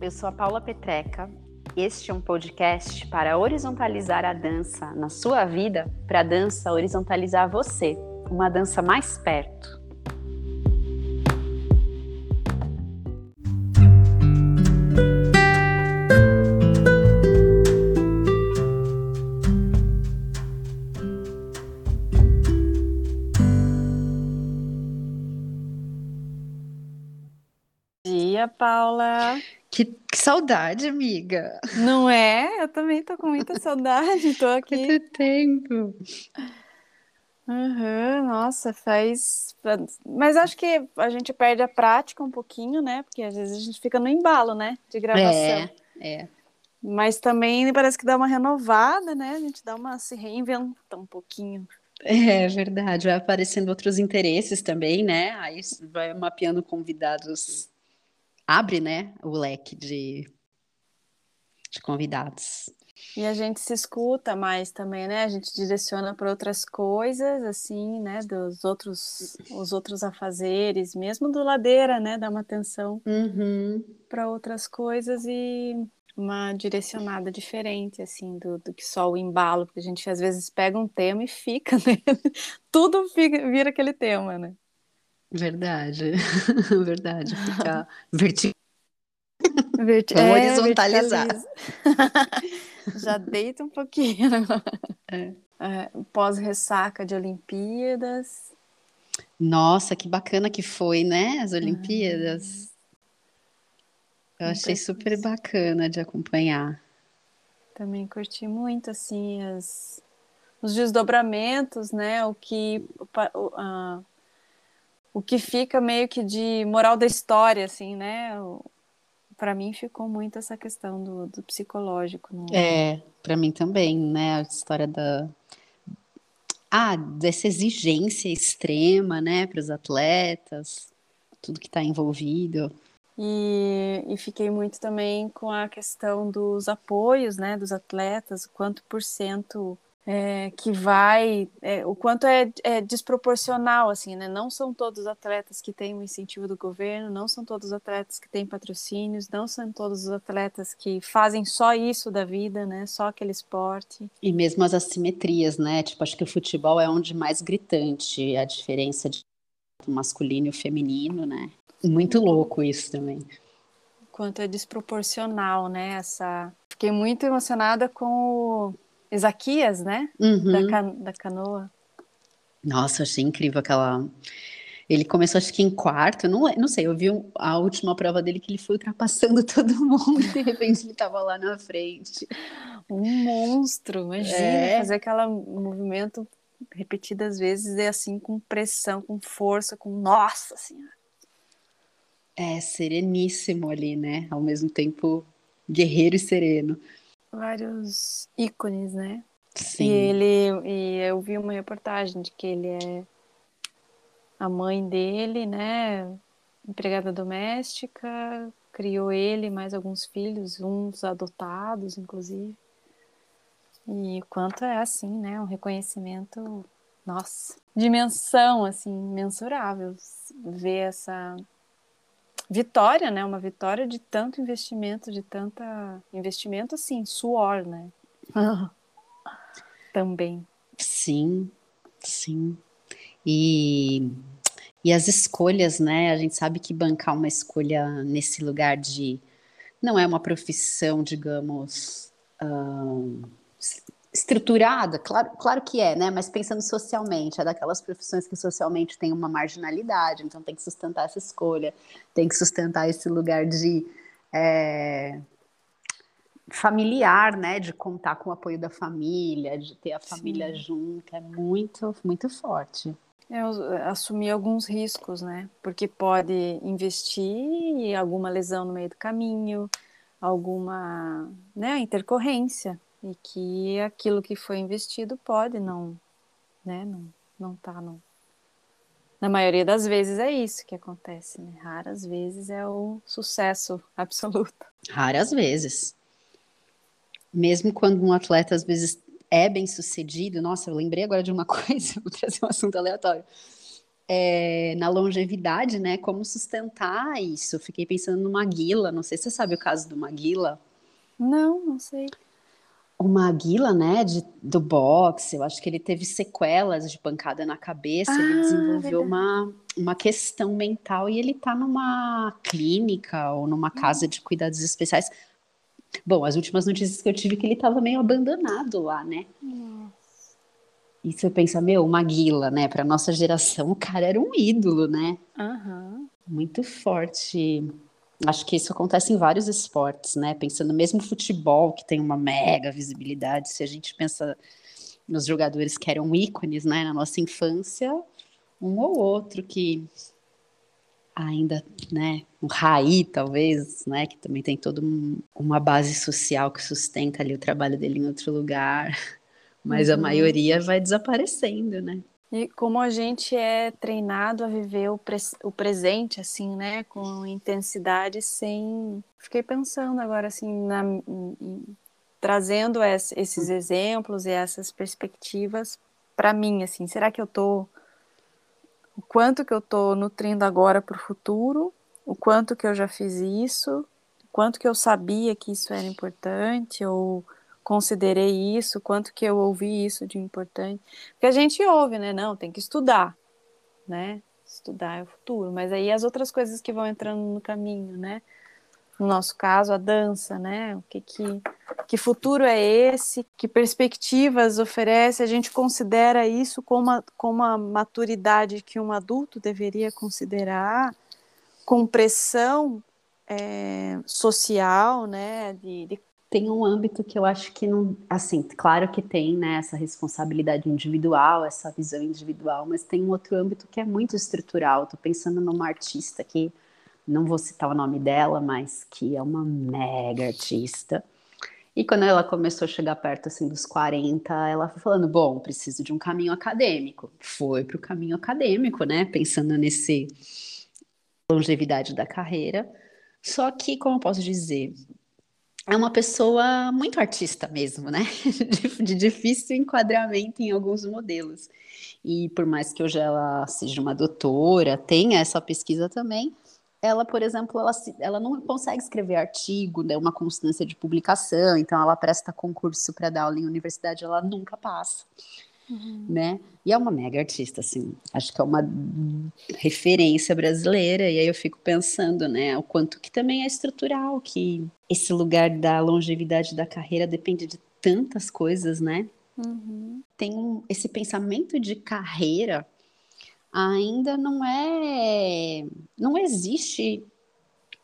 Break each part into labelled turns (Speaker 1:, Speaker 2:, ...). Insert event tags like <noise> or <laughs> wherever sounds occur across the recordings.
Speaker 1: Eu sou a Paula Petreca. Este é um podcast para horizontalizar a dança na sua vida, para a dança horizontalizar você, uma dança mais perto. dia, Paula.
Speaker 2: Que, saudade, amiga.
Speaker 1: Não é? Eu também tô com muita saudade, tô <laughs> aqui.
Speaker 2: Muito tempo.
Speaker 1: Uhum, nossa, faz. Mas acho que a gente perde a prática um pouquinho, né? Porque às vezes a gente fica no embalo, né? De gravação.
Speaker 2: É, é.
Speaker 1: Mas também parece que dá uma renovada, né? A gente dá uma se reinventa um pouquinho.
Speaker 2: É verdade, vai aparecendo outros interesses também, né? Aí vai mapeando convidados abre, né, o leque de, de convidados.
Speaker 1: E a gente se escuta mais também, né? A gente direciona para outras coisas, assim, né? Dos outros, os outros afazeres, mesmo do ladeira, né? Dá uma atenção
Speaker 2: uhum.
Speaker 1: para outras coisas e uma direcionada diferente, assim, do, do que só o embalo, porque a gente às vezes pega um tema e fica, <laughs> né? Tudo fica, vira aquele tema, né?
Speaker 2: Verdade, <laughs> verdade. Ficar vertical. <laughs>
Speaker 1: Verti
Speaker 2: é, horizontalizar. <laughs>
Speaker 1: Já deita um pouquinho É. É, Pós-ressaca de Olimpíadas.
Speaker 2: Nossa, que bacana que foi, né? As Olimpíadas. Eu achei super bacana de acompanhar.
Speaker 1: Também curti muito, assim, as, os desdobramentos, né? O que. Uh, o que fica meio que de moral da história, assim, né? Para mim ficou muito essa questão do, do psicológico.
Speaker 2: No... É, para mim também, né? A história da ah, dessa exigência extrema, né, para os atletas, tudo que está envolvido.
Speaker 1: E, e, fiquei muito também com a questão dos apoios, né, dos atletas, quanto por cento é, que vai, é, o quanto é, é, desproporcional, assim, né? Não são todos os atletas que têm o incentivo do governo, não são todos os atletas que têm patrocínios, não são todos os atletas que fazem só isso da vida, né? Só aquele esporte.
Speaker 2: E mesmo as assimetrias, né? Tipo, acho que o futebol é onde mais gritante a diferença de masculino e o feminino, né? Muito louco isso também.
Speaker 1: Quanto é desproporcional, né? Essa. Fiquei muito emocionada com o Ezaquias, né?
Speaker 2: Uhum.
Speaker 1: Da, can da canoa.
Speaker 2: Nossa, achei incrível aquela. Ele começou, acho que em quarto, não, não sei, eu vi a última prova dele que ele foi ultrapassando <laughs> todo mundo e de repente ele estava lá na frente.
Speaker 1: Um monstro, imagina, é. fazer aquele movimento repetidas vezes e assim com pressão, com força, com nossa senhora.
Speaker 2: É, sereníssimo ali, né? Ao mesmo tempo guerreiro e sereno
Speaker 1: vários ícones, né?
Speaker 2: Sim.
Speaker 1: E ele e eu vi uma reportagem de que ele é a mãe dele, né? Empregada doméstica, criou ele mais alguns filhos, uns adotados, inclusive. E quanto é assim, né? Um reconhecimento, nossa, dimensão assim mensurável ver essa vitória, né? Uma vitória de tanto investimento, de tanta investimento, assim, suor, né? <laughs> Também.
Speaker 2: Sim, sim. E, e as escolhas, né? A gente sabe que bancar uma escolha nesse lugar de não é uma profissão, digamos, estruturada, claro, claro que é, né? Mas pensando socialmente, é daquelas profissões que socialmente tem uma marginalidade, então tem que sustentar essa escolha, tem que sustentar esse lugar de é, familiar, né? De contar com o apoio da família, de ter a família Sim. junto, é muito, muito forte.
Speaker 1: É, assumir alguns riscos, né? Porque pode investir em alguma lesão no meio do caminho, alguma né, intercorrência, e que aquilo que foi investido pode não, né, não, não tá no... Na maioria das vezes é isso que acontece, né? Raras vezes é o sucesso <laughs> absoluto.
Speaker 2: Raras vezes. Mesmo quando um atleta às vezes é bem sucedido, nossa, eu lembrei agora de uma <laughs> coisa, vou trazer um assunto aleatório. É, na longevidade, né? Como sustentar isso? Fiquei pensando no Maguila, não sei se você sabe o caso do Maguila.
Speaker 1: Não, não sei.
Speaker 2: O Maguila, né, de, do boxe, eu acho que ele teve sequelas de pancada na cabeça, ah, ele desenvolveu uma, uma questão mental e ele tá numa clínica ou numa casa de cuidados especiais Bom, as últimas notícias que eu tive é que ele estava meio abandonado lá, né? Nossa. E você pensa, meu, Maguila, né? Para nossa geração, o cara era um ídolo, né?
Speaker 1: Uhum.
Speaker 2: Muito forte. Acho que isso acontece em vários esportes, né? Pensando mesmo futebol, que tem uma mega visibilidade. Se a gente pensa nos jogadores que eram ícones, né, na nossa infância, um ou outro que ainda, né, o Raí, talvez, né, que também tem toda um, uma base social que sustenta ali o trabalho dele em outro lugar, <laughs> mas uhum. a maioria vai desaparecendo, né?
Speaker 1: E como a gente é treinado a viver o, pre o presente, assim, né, com intensidade, sem. Fiquei pensando agora, assim, na, trazendo esses exemplos e essas perspectivas para mim, assim, será que eu tô o quanto que eu estou nutrindo agora para o futuro, o quanto que eu já fiz isso, o quanto que eu sabia que isso era importante, ou considerei isso, quanto que eu ouvi isso de importante. Porque a gente ouve, né? Não, tem que estudar, né? Estudar é o futuro. Mas aí as outras coisas que vão entrando no caminho, né? no nosso caso, a dança, né? O que, que, que futuro é esse? Que perspectivas oferece? A gente considera isso como a, como a maturidade que um adulto deveria considerar, com pressão é, social, né? De, de...
Speaker 2: Tem um âmbito que eu acho que não, assim, claro que tem, né, essa responsabilidade individual, essa visão individual, mas tem um outro âmbito que é muito estrutural. Estou pensando numa artista que não vou citar o nome dela, mas que é uma mega artista. E quando ela começou a chegar perto assim dos 40, ela foi falando: "Bom, preciso de um caminho acadêmico". Foi para o caminho acadêmico, né? Pensando nesse longevidade da carreira. Só que, como eu posso dizer, é uma pessoa muito artista mesmo, né? <laughs> De, de, difícil enquadramento em alguns modelos. E por mais que hoje ela seja uma doutora, tenha essa pesquisa também, ela, por exemplo, ela, ela não consegue escrever artigo, né, uma constância de publicação, então ela presta concurso para dar aula em universidade, ela nunca passa, uhum. né? E é uma mega artista, assim, acho que é uma referência brasileira, e aí eu fico pensando, né, o quanto que também é estrutural, que esse lugar da longevidade da carreira depende de tantas coisas, né?
Speaker 1: Uhum.
Speaker 2: Tem um, esse pensamento de carreira ainda não é, não existe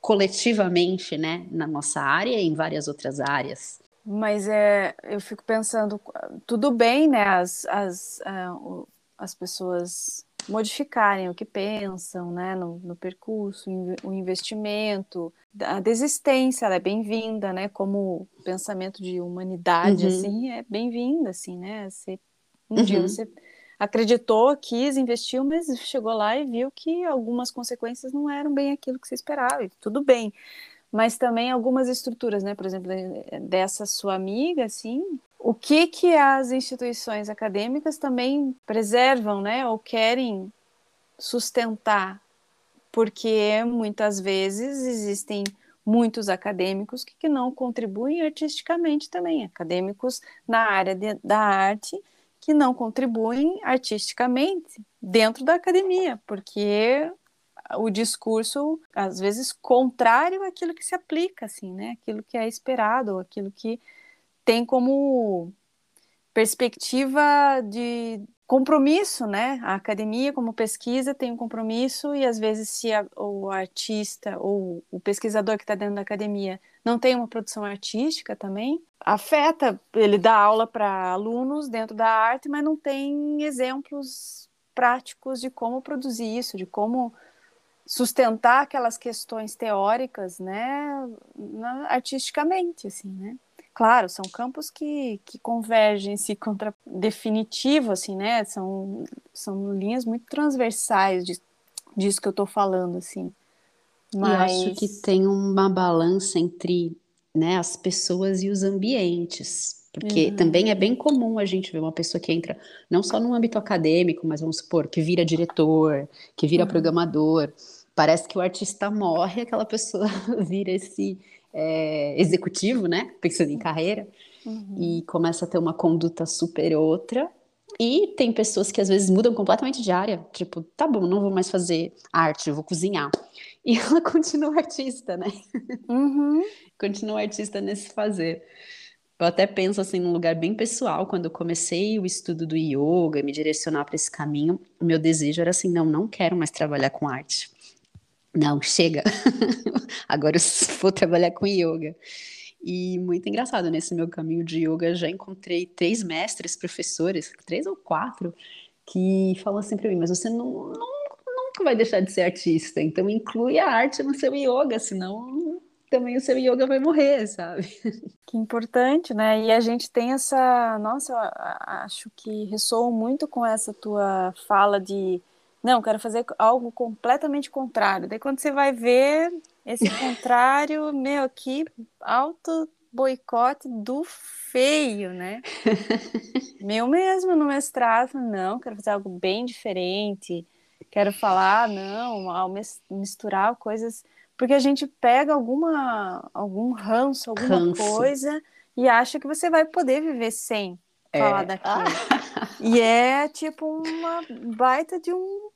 Speaker 2: coletivamente, né, na nossa área e em várias outras áreas.
Speaker 1: Mas é, eu fico pensando, tudo bem, né, as, as, uh, as pessoas modificarem o que pensam, né, no, no percurso, o investimento, a desistência, ela é bem-vinda, né, como pensamento de humanidade, uhum. assim, é bem-vinda, assim, né, você, um uhum. dia você acreditou, quis, investiu, mas chegou lá e viu que algumas consequências não eram bem aquilo que você esperava, e tudo bem. Mas também algumas estruturas, né? Por exemplo, dessa sua amiga, assim, o que que as instituições acadêmicas também preservam, né? Ou querem sustentar, porque muitas vezes existem muitos acadêmicos que, que não contribuem artisticamente também, acadêmicos na área de, da arte que não contribuem artisticamente dentro da academia, porque o discurso às vezes contrário àquilo que se aplica assim, né? Aquilo que é esperado, aquilo que tem como perspectiva de compromisso, né? A academia, como pesquisa, tem um compromisso, e às vezes, se a, o artista ou o pesquisador que está dentro da academia não tem uma produção artística também, afeta. Ele dá aula para alunos dentro da arte, mas não tem exemplos práticos de como produzir isso, de como sustentar aquelas questões teóricas, né, artisticamente, assim, né. Claro, são campos que, que convergem, se contra definitivo, assim, né, são, são linhas muito transversais de, disso que eu estou falando, assim.
Speaker 2: Mas... Eu acho que tem uma balança entre né, as pessoas e os ambientes. Porque uhum. também é bem comum a gente ver uma pessoa que entra não só no âmbito acadêmico, mas vamos supor, que vira diretor, que vira uhum. programador. Parece que o artista morre, aquela pessoa <laughs> vira esse é, executivo, né? Pensando em carreira, uhum. e começa a ter uma conduta super outra. E tem pessoas que às vezes mudam completamente de área, tipo, tá bom, não vou mais fazer arte, eu vou cozinhar. <laughs> E ela continua artista, né?
Speaker 1: Uhum. <laughs>
Speaker 2: continua artista nesse fazer. Eu até penso assim num lugar bem pessoal, quando eu comecei o estudo do yoga, me direcionar para esse caminho, o meu desejo era assim, não, não quero mais trabalhar com arte. Não, chega. <laughs> Agora eu <laughs> vou trabalhar com yoga. E muito engraçado, nesse meu caminho de yoga, já encontrei três mestres, professores, três ou quatro, que falam assim para mim, mas você não, não, nunca vai deixar de ser artista, então inclui a arte no seu yoga, senão também o seu yoga vai morrer, sabe? <laughs>
Speaker 1: Que importante, né? E a gente tem essa. Nossa, acho que ressoa muito com essa tua fala de. Não, quero fazer algo completamente contrário. Daí quando você vai ver esse <laughs> contrário, meu, que alto boicote do feio, né? <laughs> Meu mesmo no mestrado, não, quero fazer algo bem diferente. Quero falar, não, ao misturar coisas porque a gente pega alguma algum ranço, alguma ranço. coisa e acha que você vai poder viver sem é. falar daquilo. Ah. <laughs> E é tipo uma baita de um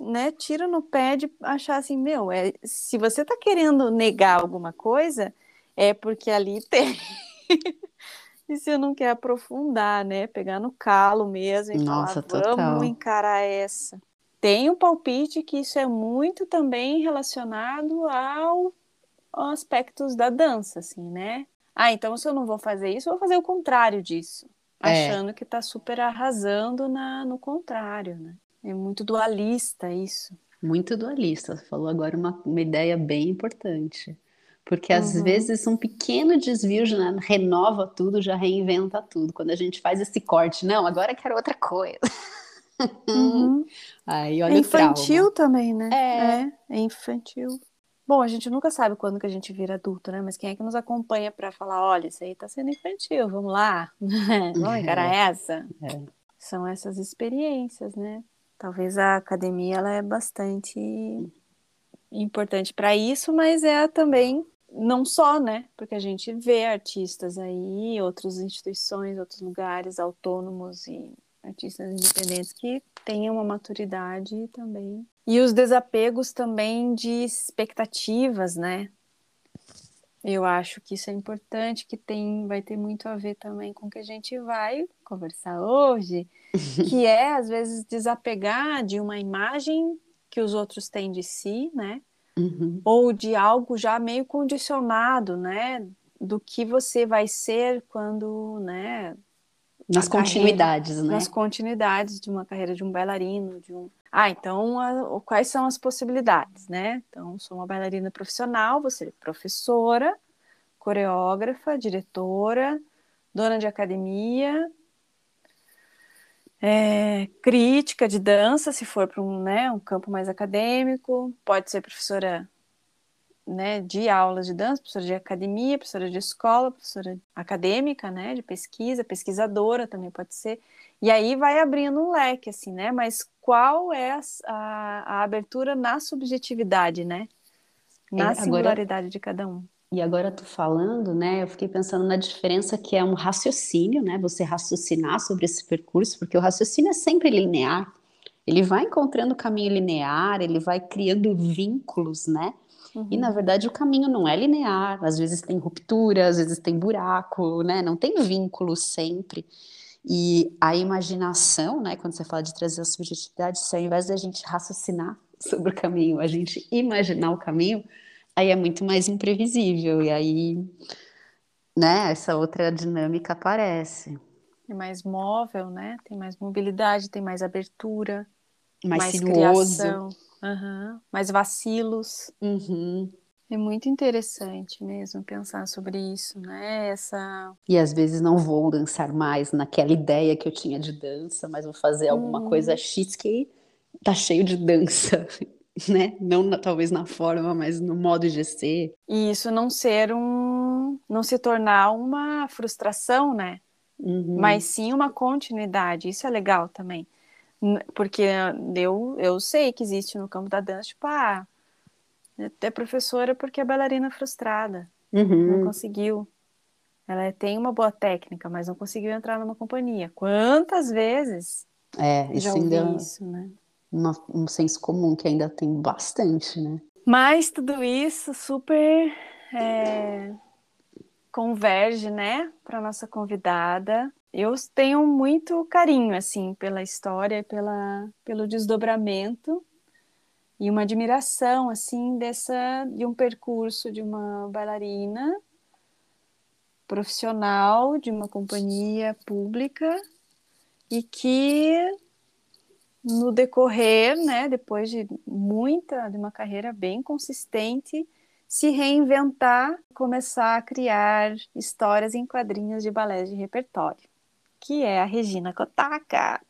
Speaker 1: né, tira no pé de achar assim, meu, é, se você tá querendo negar alguma coisa, é porque ali <laughs> tem. e se eu não quer aprofundar, né, pegar no calo mesmo e Nossa, falar, vamos total. encarar essa tem um palpite que isso é muito também relacionado ao, ao aspectos da dança, assim, né? Ah, então se eu não vou fazer isso, eu vou fazer o contrário disso. É. Achando que está super arrasando na, no contrário, né? É muito dualista isso.
Speaker 2: Muito dualista. Você falou agora uma, uma ideia bem importante. Porque às uhum. vezes um pequeno desvio já renova tudo, já reinventa tudo. Quando a gente faz esse corte, não, agora quero outra coisa.
Speaker 1: Uhum. <laughs>
Speaker 2: Aí, olha
Speaker 1: é infantil também, né? É. é. é, infantil. Bom, a gente nunca sabe quando que a gente vira adulto, né? Mas quem é que nos acompanha para falar, olha, isso aí tá sendo infantil, vamos lá, <laughs> vamos encarar <laughs> é. essa? É. São essas experiências, né? Talvez a academia ela é bastante importante para isso, mas é também não só, né? Porque a gente vê artistas aí, outras instituições, outros lugares autônomos e artistas independentes que tenham uma maturidade também. E os desapegos também de expectativas, né? Eu acho que isso é importante, que tem, vai ter muito a ver também com o que a gente vai conversar hoje, <laughs> que é às vezes desapegar de uma imagem que os outros têm de si, né?
Speaker 2: Uhum.
Speaker 1: Ou de algo já meio condicionado, né? Do que você vai ser quando, né?
Speaker 2: Nas continuidades,
Speaker 1: carreira,
Speaker 2: né?
Speaker 1: Nas continuidades de uma carreira de um bailarino, de um. Ah, então a, quais são as possibilidades, né? Então, sou uma bailarina profissional, você é professora, coreógrafa, diretora, dona de academia, é, crítica de dança, se for para um, né, um campo mais acadêmico, pode ser professora né, de aulas de dança, professora de academia, professora de escola, professora acadêmica, né, de pesquisa, pesquisadora também pode ser. E aí vai abrindo um leque, assim, né? Mas qual é a, a, a abertura na subjetividade, né? Na é, singularidade agora, de cada um.
Speaker 2: E agora tu falando, né? Eu fiquei pensando na diferença que é um raciocínio, né? Você raciocinar sobre esse percurso, porque o raciocínio é sempre linear. Ele vai encontrando o caminho linear, ele vai criando vínculos, né? Uhum. E na verdade o caminho não é linear, às vezes tem ruptura, às vezes tem buraco, né? Não tem vínculo sempre. E a imaginação, né, quando você fala de trazer a subjetividade, se ao invés da gente raciocinar <laughs> sobre o caminho, a gente imaginar o caminho, aí é muito mais imprevisível. E aí, né, essa outra dinâmica aparece.
Speaker 1: É mais móvel, né? Tem mais mobilidade, tem mais abertura,
Speaker 2: mais,
Speaker 1: mais
Speaker 2: sinuoso.
Speaker 1: criação, uhum, mais vacilos.
Speaker 2: Uhum.
Speaker 1: É muito interessante mesmo pensar sobre isso, né? Essa
Speaker 2: E às vezes não vou dançar mais naquela ideia que eu tinha de dança, mas vou fazer alguma
Speaker 1: Hum.
Speaker 2: coisa X que tá cheio de dança, <laughs> né? Não na- talvez na forma, mas no modo de ser.
Speaker 1: e isso não ser um, não se tornar uma frustração, né?
Speaker 2: Uhum.
Speaker 1: mas sim uma continuidade. Isso é legal também. Porque eu, eu sei que existe no campo da dança, tipo, ah, é professora porque é bailarina frustrada, não
Speaker 2: Uhum.
Speaker 1: conseguiu. Ela tem uma boa técnica, mas não conseguiu entrar numa companhia. Quantas vezes
Speaker 2: É, isso ainda
Speaker 1: isso, né?
Speaker 2: Uma- um senso comum que ainda tem bastante, né?
Speaker 1: Mas tudo isso super é, converge, né, para nossa convidada. Eu tenho muito carinho, assim, pela história, pela, pelo desdobramento e uma admiração, assim, dessa de um percurso de uma bailarina profissional de uma companhia pública e que no decorrer, né, depois de muita, de uma carreira bem consistente, se reinventar, começar a criar histórias em quadrinhos de balés de repertório, que é a Regina Kotaka.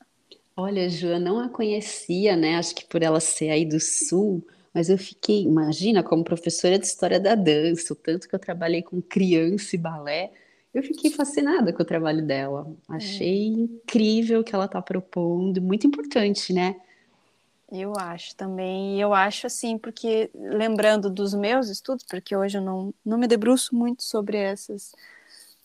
Speaker 2: Olha, eu não a conhecia, né? Acho que por ela ser aí do Sul, mas eu fiquei, imagina, como professora de história da dança, o tanto que eu trabalhei com criança e balé, eu fiquei fascinada com o trabalho dela. Achei incrível o que ela está propondo, muito importante, né?
Speaker 1: Eu acho também, e eu acho assim, porque lembrando dos meus estudos, porque hoje eu não, não me debruço muito sobre essas,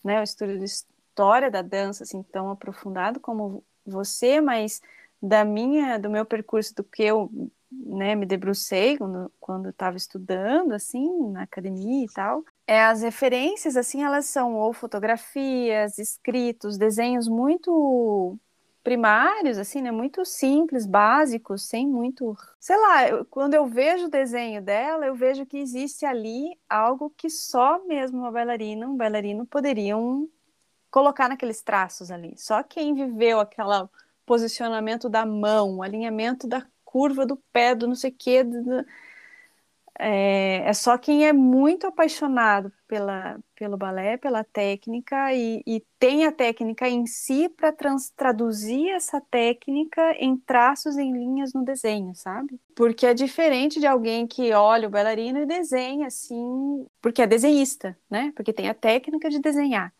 Speaker 1: né, o estudo de história da dança assim tão aprofundado como você, mas da minha, do meu percurso, do que eu, né, me debrucei quando estava estudando assim na academia e tal, é as referências assim, elas são ou fotografias, escritos, desenhos muito primários, assim, né? Muito simples, básicos, sem muito. Sei lá, eu- quando eu vejo o desenho dela, eu vejo que existe ali algo que só mesmo uma bailarina, um bailarino poderiam colocar naqueles traços ali. Só quem viveu aquele posicionamento da mão, alinhamento da curva do pé, do não sei o quê, do- é, é só quem é muito apaixonado pela, pelo balé, pela técnica e, e tem a técnica em si para traduzir essa técnica em traços, em linhas no desenho, sabe? Porque é diferente de alguém que olha o bailarino e desenha assim, porque é desenhista, né? Porque tem a técnica de desenhar.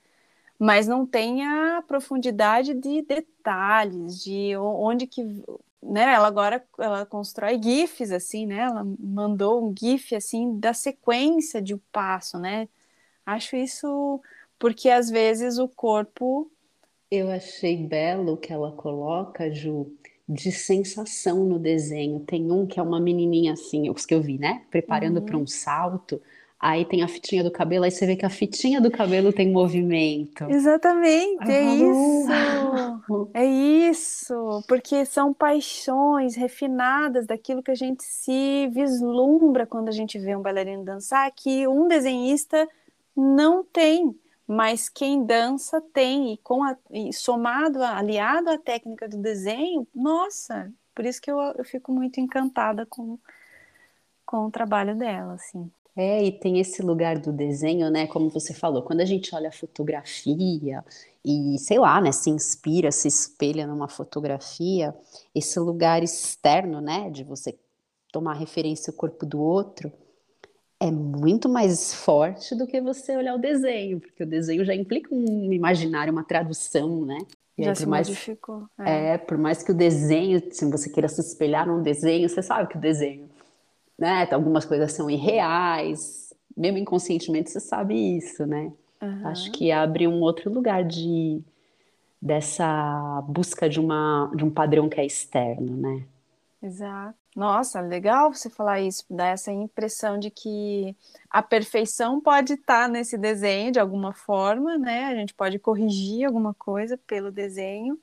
Speaker 1: Mas não tem a profundidade de detalhes, de onde que né, ela agora ela constrói gifs assim, né? Ela mandou um gif assim da sequência de um passo, né? Acho isso porque às vezes o corpo
Speaker 2: Eu achei belo que ela coloca, Ju, de sensação no desenho. Tem um que é uma menininha assim, os que eu vi, né? Preparando
Speaker 1: Uhum.
Speaker 2: para um salto. Aí tem a fitinha do cabelo, aí você vê que a fitinha do cabelo tem movimento.
Speaker 1: exatamente é
Speaker 2: Ah,
Speaker 1: isso
Speaker 2: uau!
Speaker 1: É isso porque são paixões refinadas daquilo que a gente se vislumbra quando a gente vê um bailarino dançar que um desenhista não tem mas quem dança tem. E com a, e somado aliado à técnica do desenho nossa por isso que eu, eu fico muito encantada com com o trabalho dela assim
Speaker 2: É, e tem esse lugar do desenho, né? Como você falou, quando a gente olha a fotografia e, sei lá, né, se inspira, se espelha numa fotografia, esse lugar externo, né, de você tomar referência ao corpo do outro, é muito mais forte do que você olhar o desenho, porque o desenho já implica um imaginário, uma tradução, né? E
Speaker 1: já
Speaker 2: aí,
Speaker 1: se
Speaker 2: mais,
Speaker 1: modificou é.
Speaker 2: é, por mais que o desenho, se você queira se espelhar num desenho, você sabe que o desenho né? Algumas coisas são irreais, mesmo inconscientemente você sabe isso, né?
Speaker 1: Uhum.
Speaker 2: Acho que abre um outro lugar de dessa busca de uma de um padrão que é externo, né?
Speaker 1: Exato. Nossa, legal você falar isso, dá essa impressão de que a perfeição pode estar nesse desenho de alguma forma, né? A gente pode corrigir alguma coisa pelo desenho,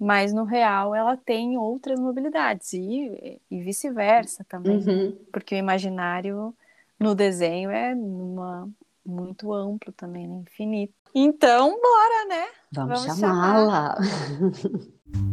Speaker 1: mas no real ela tem outras mobilidades e, e vice-versa também, uhum. porque o imaginário no desenho é uma, muito amplo também, né? infinito. Então, bora, né?
Speaker 2: Vamos, Vamos chamá-la. <laughs>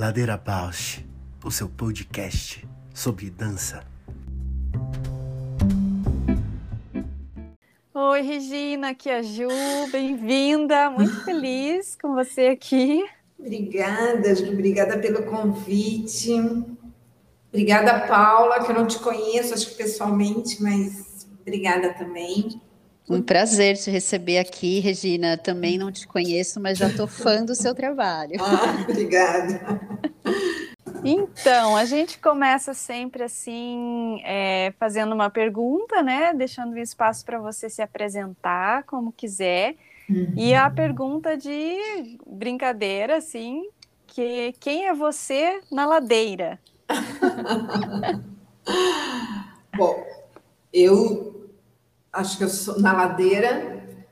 Speaker 3: Ladeira Bausch, o seu podcast sobre dança.
Speaker 1: Oi, Regina, aqui é a Ju, bem-vinda, muito feliz com você aqui.
Speaker 4: Obrigada, Ju, obrigada pelo convite. Obrigada, Paula, que eu não te conheço, acho que pessoalmente, mas obrigada também.
Speaker 2: Um prazer te receber aqui, Regina. Também não te conheço, mas já estou fã do seu trabalho. <laughs>
Speaker 4: Ah, obrigada.
Speaker 1: Então, a gente começa sempre assim, é, fazendo uma pergunta, né? Deixando um espaço para você se apresentar como quiser. Uhum. E a pergunta de brincadeira, assim, que quem é você na ladeira? <laughs>
Speaker 4: Bom, eu acho que eu sou na ladeira,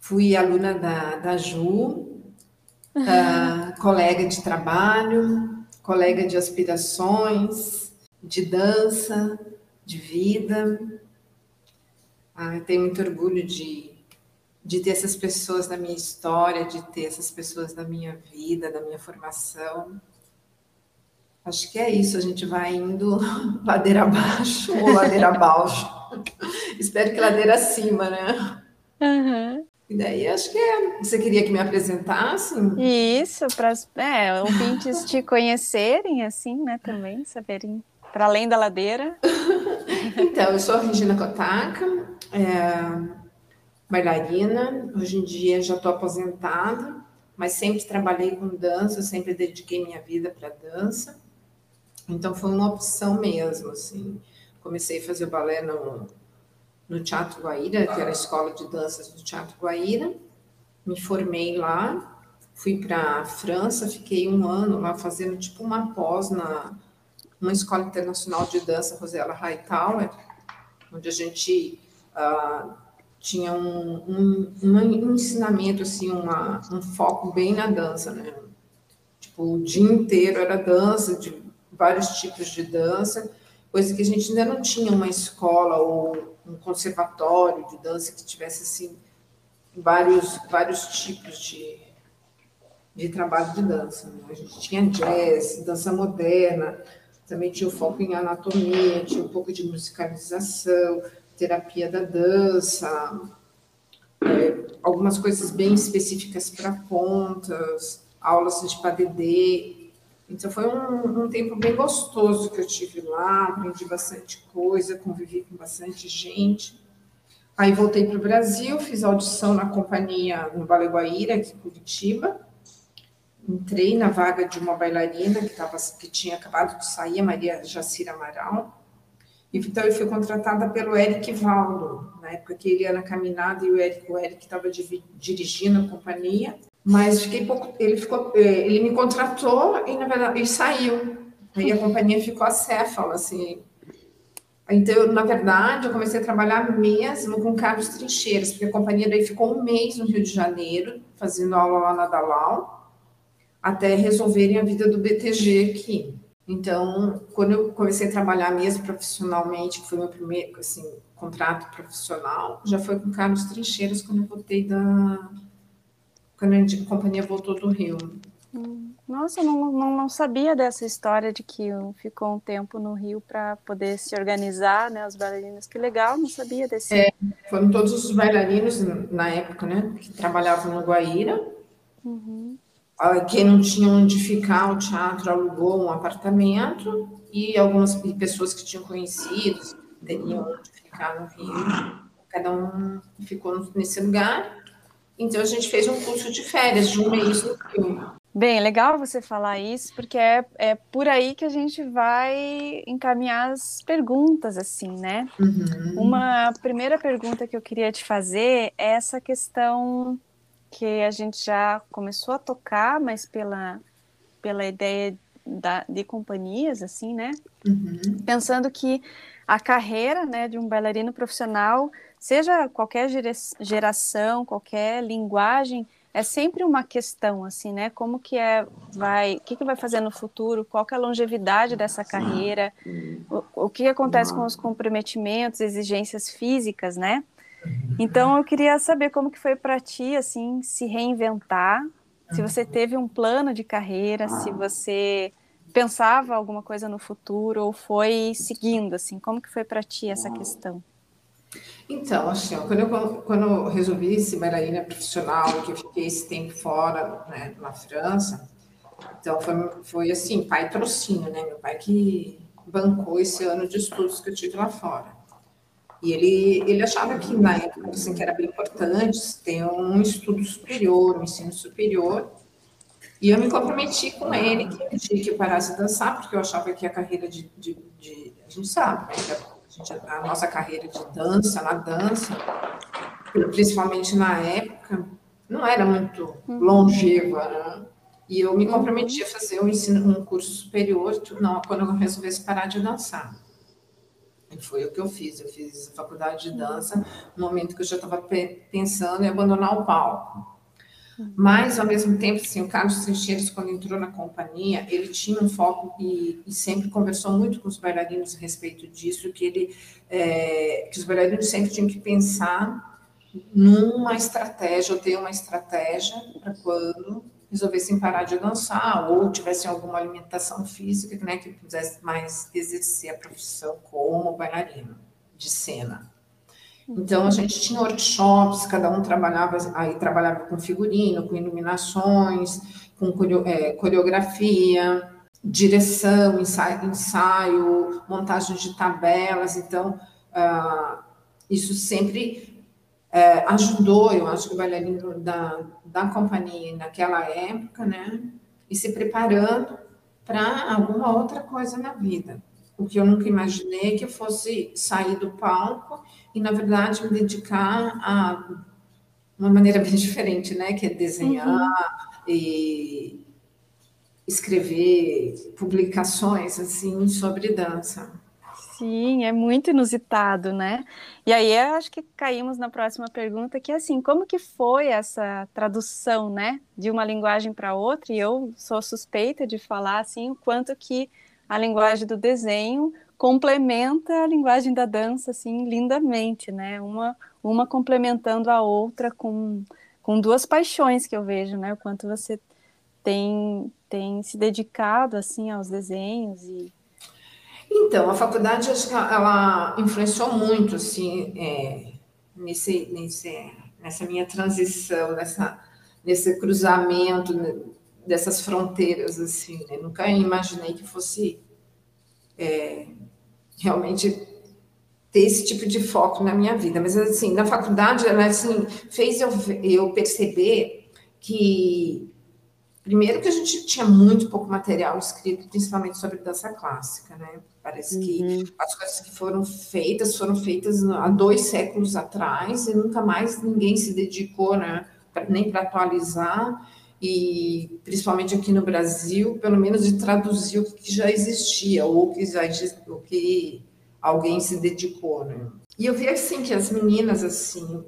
Speaker 4: fui aluna da, da Ju, uh, <laughs> colega de trabalho, colega de aspirações, de dança, de vida. Ah, tenho muito orgulho de, de ter essas pessoas na minha história, de ter essas pessoas na minha vida, na minha formação. Acho que é isso, a gente vai indo <laughs> ladeira abaixo ou ladeira abaixo. <laughs> Espero que ladeira acima, né?
Speaker 1: Uhum.
Speaker 4: E daí acho que é. Você queria que me apresentasse?
Speaker 1: Isso, para é, ouvintes te conhecerem, assim, né, também, saberem para além da ladeira. <laughs>
Speaker 4: então, eu sou a Regina Kotaka, é, bailarina. Hoje em dia já estou aposentada, mas sempre trabalhei com dança, sempre dediquei minha vida para dança. Então foi uma opção mesmo, assim. Comecei a fazer balé no, no Teatro Guaíra, que era a escola de danças do Teatro Guaíra. Me formei lá, fui para a França, fiquei um ano lá fazendo tipo uma pós na uma escola internacional de dança, Rosella Hightower, onde a gente uh, tinha um, um, um, ensinamento, assim, uma, um foco bem na dança, né? Tipo, o dia inteiro era dança, de vários tipos de dança, coisa que a gente ainda não tinha uma escola ou um conservatório de dança que tivesse assim vários vários tipos de, de trabalho de dança. Né? A gente tinha jazz, dança moderna, também tinha o foco em anatomia, tinha um pouco de musicalização, terapia da dança, é, algumas coisas bem específicas para pontas, aulas de padedê, então foi um, um, tempo bem gostoso que eu tive lá, aprendi bastante coisa, convivi com bastante gente. Aí voltei para o Brasil, fiz audição na companhia no Vale Guaíra, aqui em Curitiba. Entrei na vaga de uma bailarina que, tava, que tinha acabado de sair, a Maria Jacira Amaral. Então eu fui contratada pelo Eric Valdo, na época que ele na caminhada e o Eric estava dirigindo a companhia mas fiquei pouco. Ele ficou, é, ele me contratou e na verdade ele saiu. Aí a companhia ficou acéfala, assim. Então, na verdade, eu comecei a trabalhar mesmo com Carlos Trincheiras, porque a companhia daí ficou um mês no Rio de Janeiro, fazendo aula lá na Dalau, até resolverem a vida do BTG aqui. Então, quando eu comecei a trabalhar mesmo profissionalmente, que foi meu primeiro assim, contrato profissional, já foi com Carlos Trincheiras quando eu voltei da, quando a companhia voltou do Rio.
Speaker 1: Nossa, eu não, não, não, sabia dessa história de que ficou um tempo no Rio para poder se organizar, né, os bailarinos. Que legal, não sabia desse.
Speaker 4: É, foram todos os bailarinos na época, né, que trabalhavam no Guaíra.
Speaker 1: Uhum.
Speaker 4: Quem não tinha onde ficar, o teatro alugou um apartamento e algumas pessoas que tinham conhecidos teriam onde ficar no Rio. Cada um ficou nesse lugar então a gente fez um curso de férias de um mês no Rio.
Speaker 1: Bem, legal você falar isso, porque é, é por aí que a gente vai encaminhar as perguntas, assim, né? Uhum. Uma primeira pergunta que eu queria te fazer é essa questão que a gente já começou a tocar, mas pela, pela ideia da, de companhias, assim, né? Uhum. Pensando que a carreira né, de um bailarino profissional, seja qualquer geração, qualquer linguagem, é sempre uma questão assim, né? Como que é, vai, o que, que vai fazer no futuro? Qual que é a longevidade dessa carreira? O, o que acontece com os comprometimentos, exigências físicas, né? Então eu queria saber como que foi para ti assim se reinventar, se você teve um plano de carreira, se você pensava alguma coisa no futuro ou foi seguindo assim, como que foi para ti essa questão?
Speaker 4: Então, assim, quando eu, quando eu resolvi ser bailarina profissional, que eu fiquei esse tempo fora, né, na França, então foi, foi assim, pai trocínio, né, meu pai que bancou esse ano de estudos que eu tive lá fora. E ele, ele achava que na época, assim, que era bem importante ter um estudo superior, um ensino superior, e eu me comprometi com ele que ele tinha que parar de dançar, porque eu achava que a carreira de, de, de a gente sabe, né, gente, a nossa carreira de dança, na dança, principalmente na época, não era muito uhum. longeva, né? E eu me comprometi a fazer um, ensino, um curso superior não, quando eu resolvesse parar de dançar. E foi o que eu fiz. Eu fiz a faculdade de dança no momento que eu já estava pensando em abandonar o palco. Mas, ao mesmo tempo, assim, o Carlos Teixeiras, quando entrou na companhia, ele tinha um foco e, e sempre conversou muito com os bailarinos a respeito disso, que, ele, é, que os bailarinos sempre tinham que pensar numa estratégia, ou ter uma estratégia para quando resolvessem parar de dançar ou tivessem alguma alimentação física né, que pudesse mais exercer a profissão como bailarino de cena. Então a gente tinha workshops, cada um trabalhava aí trabalhava com figurino, com iluminações, com é, coreografia, direção, ensaio, ensaio, montagem de tabelas. Então uh, isso sempre uh, ajudou, eu acho que o bailarino da, da companhia naquela época, né, e se preparando para alguma outra coisa na vida. O que eu nunca imaginei que eu fosse sair do palco e, na verdade, me dedicar a uma maneira <laughs> bem diferente, né? Que é desenhar uhum. e escrever publicações, assim, sobre dança.
Speaker 1: Sim, é muito inusitado, né? E aí acho que caímos na próxima pergunta, que é assim, como que foi essa tradução, né, de uma linguagem para outra? E eu sou suspeita de falar assim, o quanto que a linguagem do desenho complementa a linguagem da dança assim lindamente, né? Uma uma complementando a outra com com duas paixões que eu vejo, né? O quanto você tem tem se dedicado assim aos desenhos e
Speaker 4: então a faculdade acho que ela influenciou muito assim é, nesse, nesse nessa minha transição nessa nesse cruzamento né, dessas fronteiras assim né? nunca imaginei que fosse é, realmente ter esse tipo de foco na minha vida. Mas, assim, na faculdade, ela, assim, fez eu, eu perceber que, primeiro, que a gente tinha muito pouco material escrito, principalmente sobre dança clássica, né? Parece que uhum. as coisas que foram feitas foram feitas há dois séculos atrás e nunca mais ninguém se dedicou, né? Nem para atualizar e principalmente aqui no Brasil, pelo menos de traduzir o que já existia ou que já o que alguém se dedicou, né? E eu vi assim que as meninas assim,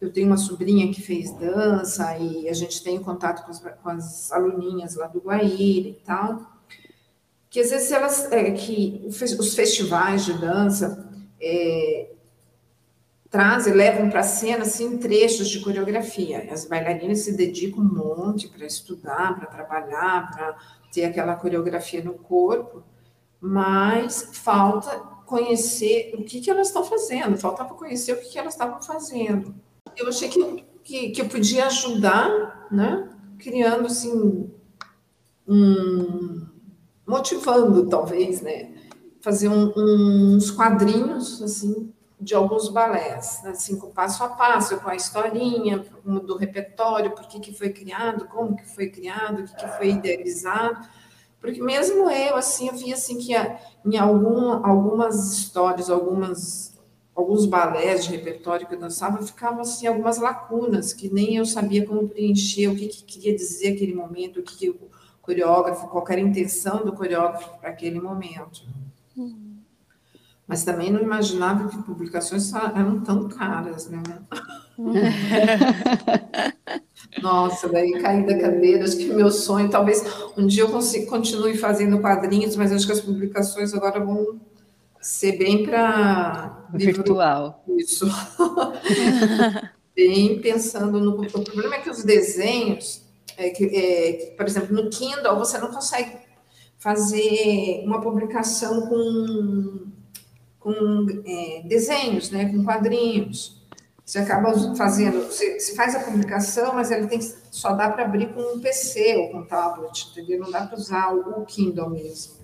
Speaker 4: eu tenho uma sobrinha que fez dança e a gente tem contato com as, com as aluninhas lá do Guaíra e tal, que às vezes elas, é, que os festivais de dança é, trazem, levam para a cena assim, trechos de coreografia. As bailarinas se dedicam um monte para estudar, para trabalhar, para ter aquela coreografia no corpo, mas falta conhecer o que, que elas estão fazendo, faltava conhecer o que, que elas estavam fazendo. Eu achei que, que, que eu podia ajudar, né? criando assim, um, motivando talvez, né? fazer um, uns quadrinhos assim de alguns balés, assim, com passo a passo, com a historinha do repertório, por que, que foi criado, como que foi criado, o que, que foi idealizado, porque mesmo eu, assim, eu via assim que em algum, algumas histórias, algumas alguns balés de repertório que eu dançava, ficavam assim algumas lacunas que nem eu sabia como preencher, o que, que queria dizer aquele momento, o que, que o coreógrafo, qual era a intenção do coreógrafo para aquele momento. Uhum. Mas também não imaginava que publicações eram tão caras, né? <laughs> Nossa, daí caí da cadeira, acho que meu sonho, talvez um dia eu consiga, continue fazendo quadrinhos, mas acho que as publicações agora vão ser bem para
Speaker 2: virtual.
Speaker 4: Isso. <laughs> bem pensando no. O problema é que os desenhos, é que, é, por exemplo, no Kindle você não consegue fazer uma publicação com, com é, desenhos, né, com quadrinhos. Você acaba fazendo, você, você, faz a publicação, mas ele tem só dá para abrir com um PC ou com um tablet, entendeu? Não dá para usar o Kindle mesmo.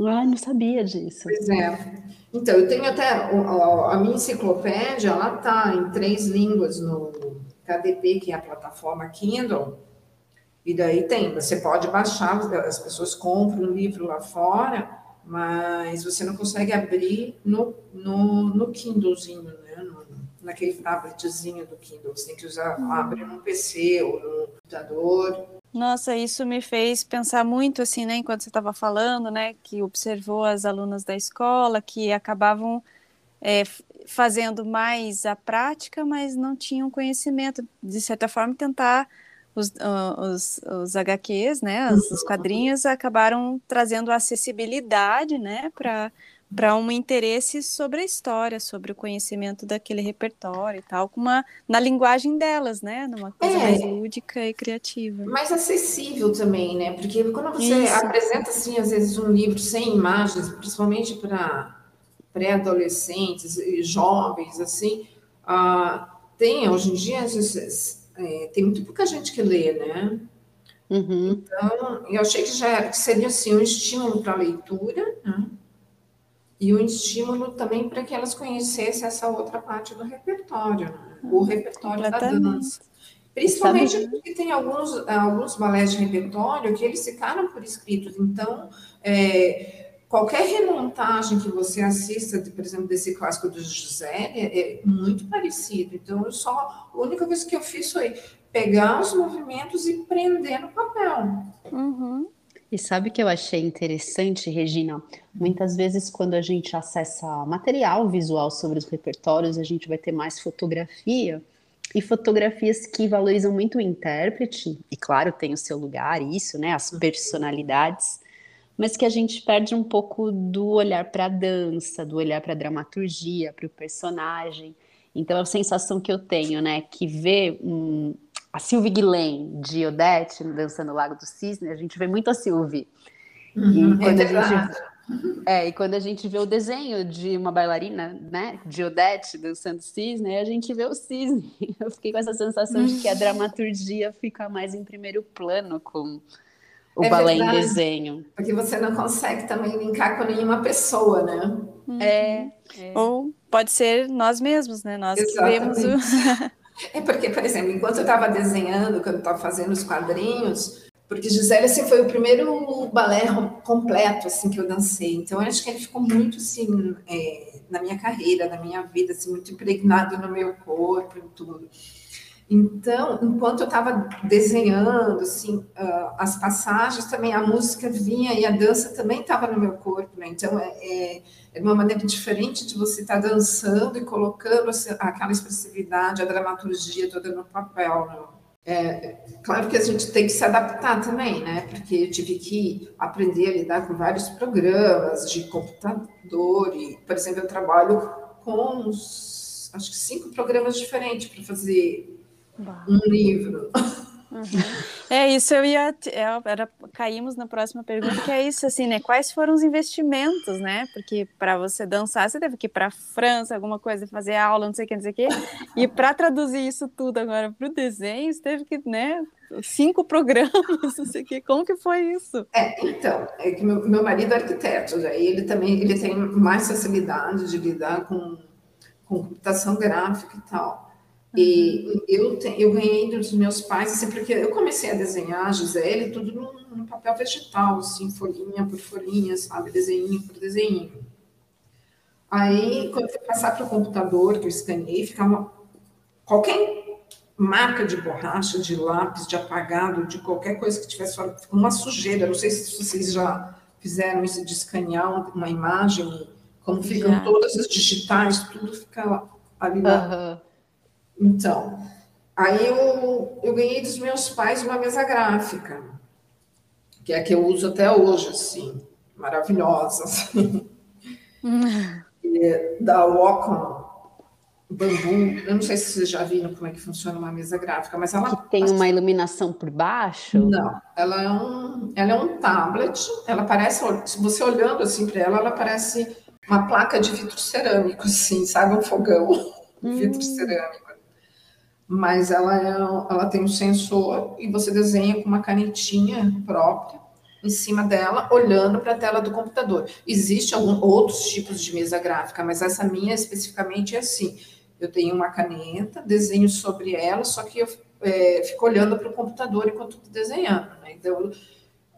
Speaker 2: Ah, não sabia disso.
Speaker 4: Pois é. Então, eu tenho até a minha enciclopédia, ela está em três línguas no KDP, que é a plataforma Kindle. E daí tem, você pode baixar, as pessoas compram um livro lá fora, mas você não consegue abrir no, no, no Kindlezinho, né? No, naquele tabletzinho do Kindle. Você tem que usar, hum. abrir no PC ou no computador.
Speaker 1: Nossa, isso me fez pensar muito assim, né, enquanto você estava falando, né, que observou as alunas da escola que acabavam é, fazendo mais a prática, mas não tinham conhecimento. De certa forma, tentar os, uh, os, os HQs, né, os, os quadrinhos, acabaram trazendo acessibilidade, né, para para um interesse sobre a história, sobre o conhecimento daquele repertório e tal, com uma, na linguagem delas, né? Numa coisa é, mais lúdica e criativa.
Speaker 4: Mais acessível também, né? Porque quando você Isso. apresenta, assim, às vezes, um livro sem imagens, principalmente para pré-adolescentes e jovens, assim, uh, tem, hoje em dia, vezes, é, tem muito pouca gente que lê, né? Uhum. Então, eu achei que já seria, assim, um estímulo para a leitura, né? e um estímulo também para que elas conhecessem essa outra parte do repertório, né? o repertório da dança. Principalmente Sabe? porque tem alguns, alguns balés de repertório que eles ficaram por escritos, então é, qualquer remontagem que você assista, de, por exemplo, desse clássico do Gisele, é muito parecido. Então, eu só, a única coisa que eu fiz foi pegar os movimentos e prender no papel.
Speaker 2: Uhum. E sabe o que eu achei interessante, Regina? Muitas vezes, quando a gente acessa material visual sobre os repertórios, a gente vai ter mais fotografia, e fotografias que valorizam muito o intérprete, e claro, tem o seu lugar, isso, né? As personalidades, mas que a gente perde um pouco do olhar para a dança, do olhar para a dramaturgia, para o personagem. Então, a sensação que eu tenho, né, que ver um, a Sylvie Guillain de Odette dançando Lago do Cisne, a gente vê muito a Sylvie. Uhum, e quando é a gente é, e quando a gente vê o desenho de uma bailarina, né, de Odette dançando cisne, a gente vê o cisne. <laughs> Eu fiquei com essa sensação de que a dramaturgia fica mais em primeiro plano com o é balé verdade, em desenho.
Speaker 4: Porque você não consegue também linkar com nenhuma pessoa, né?
Speaker 1: É, é. Ou pode ser nós mesmos, né? Nós Exatamente. que vemos o... <laughs>
Speaker 4: É porque, por exemplo, enquanto eu estava desenhando, quando eu estava fazendo os quadrinhos, porque Gisele assim, foi o primeiro balé completo assim que eu dancei. Então, eu acho que ele ficou muito assim é, na minha carreira, na minha vida, assim, muito impregnado no meu corpo e tudo. Então, enquanto eu estava desenhando, assim, uh, as passagens também, a música vinha e a dança também estava no meu corpo, né? Então, é, é, é, uma maneira diferente de você estar tá dançando e colocando assim, aquela expressividade, a dramaturgia toda no papel, né? É, claro que a gente tem que se adaptar também, né? Porque eu tive que aprender a lidar com vários programas de computador e, por exemplo, eu trabalho com uns, acho que cinco programas diferentes para fazer um livro.
Speaker 1: Uhum. É isso, eu ia. É, era, caímos na próxima pergunta, que é isso, assim, né? Quais foram os investimentos, né? Porque para você dançar, você teve que ir para a França, alguma coisa, fazer aula, não sei o que, não sei o que. E para traduzir isso tudo agora para o desenho, você teve que, né? Cinco programas, <laughs> não sei o que. Como que foi isso?
Speaker 4: É, então, é que meu, meu marido é arquiteto, aí ele também ele tem mais facilidade de lidar com com computação gráfica e tal. E uhum. eu, te, eu ganhei dos meus pais, assim, porque eu comecei a desenhar Gisele tudo no, no papel vegetal, assim, folhinha por folhinha, sabe, desenho por desenho. Aí, quando eu passar para o computador, que eu escaneei, ficava qualquer marca de borracha, de lápis, de apagado, de qualquer coisa que tivesse fora, uma sujeira. Não sei se vocês já fizeram isso de escanear uma imagem, como ficam todas as digitais, tudo fica ali. Uhum. Então, aí eu, eu ganhei dos meus pais uma mesa gráfica, que é a que eu uso até hoje, assim, maravilhosa, assim. Uhum. <laughs> da Wacom, bambu. Eu não sei se vocês já viram como é que funciona uma mesa gráfica, mas ela.
Speaker 2: Que tem uma iluminação por baixo?
Speaker 4: Não, ela é um, ela é um tablet. Ela parece, se você olhando assim para ela, ela parece uma placa de vidro cerâmico, assim, sabe? Um fogão <laughs> hum. vidro cerâmico. Mas ela, é, ela tem um sensor e você desenha com uma canetinha própria em cima dela, olhando para a tela do computador. Existem outros tipos de mesa gráfica, mas essa minha especificamente é assim. Eu tenho uma caneta, desenho sobre ela, só que eu é, fico olhando para o computador enquanto estou desenhando. Né? Então,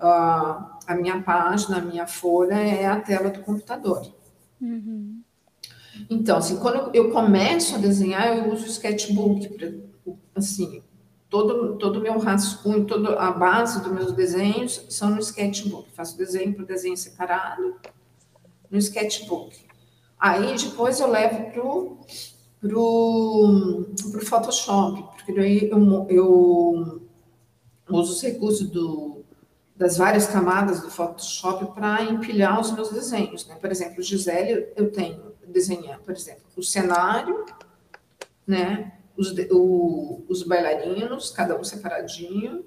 Speaker 4: a, a minha página, a minha folha é a tela do computador. Uhum. Então, assim, quando eu começo a desenhar, eu uso o sketchbook, pra, assim, todo todo meu rascunho, toda a base dos meus desenhos são no sketchbook. Faço desenho por desenho separado no sketchbook. Aí depois eu levo pro pro, pro Photoshop, porque daí eu, eu uso os recursos do, das várias camadas do Photoshop para empilhar os meus desenhos. Né? Por exemplo, Gisele, eu tenho desenhar, por exemplo, o cenário, né? Os, o, os bailarinos, cada um separadinho,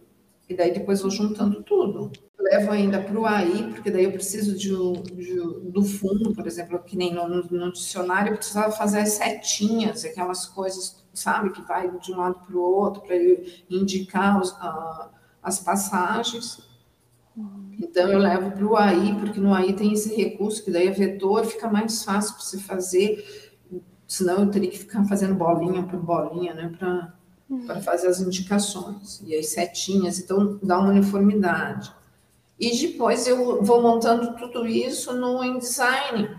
Speaker 4: e daí depois vou juntando tudo. Levo ainda para o AI, porque daí eu preciso de, de, do fundo, por exemplo, que nem no, no, dicionário, eu precisava fazer as setinhas, aquelas coisas, sabe, que vai de um lado para o outro, para indicar os, a, as passagens. Então eu levo para o AI, porque no AI tem esse recurso, que daí é vetor, fica mais fácil para você fazer, senão eu teria que ficar fazendo bolinha por bolinha, né, para para fazer as indicações e as setinhas, então dá uma uniformidade. E depois eu vou montando tudo isso no InDesign,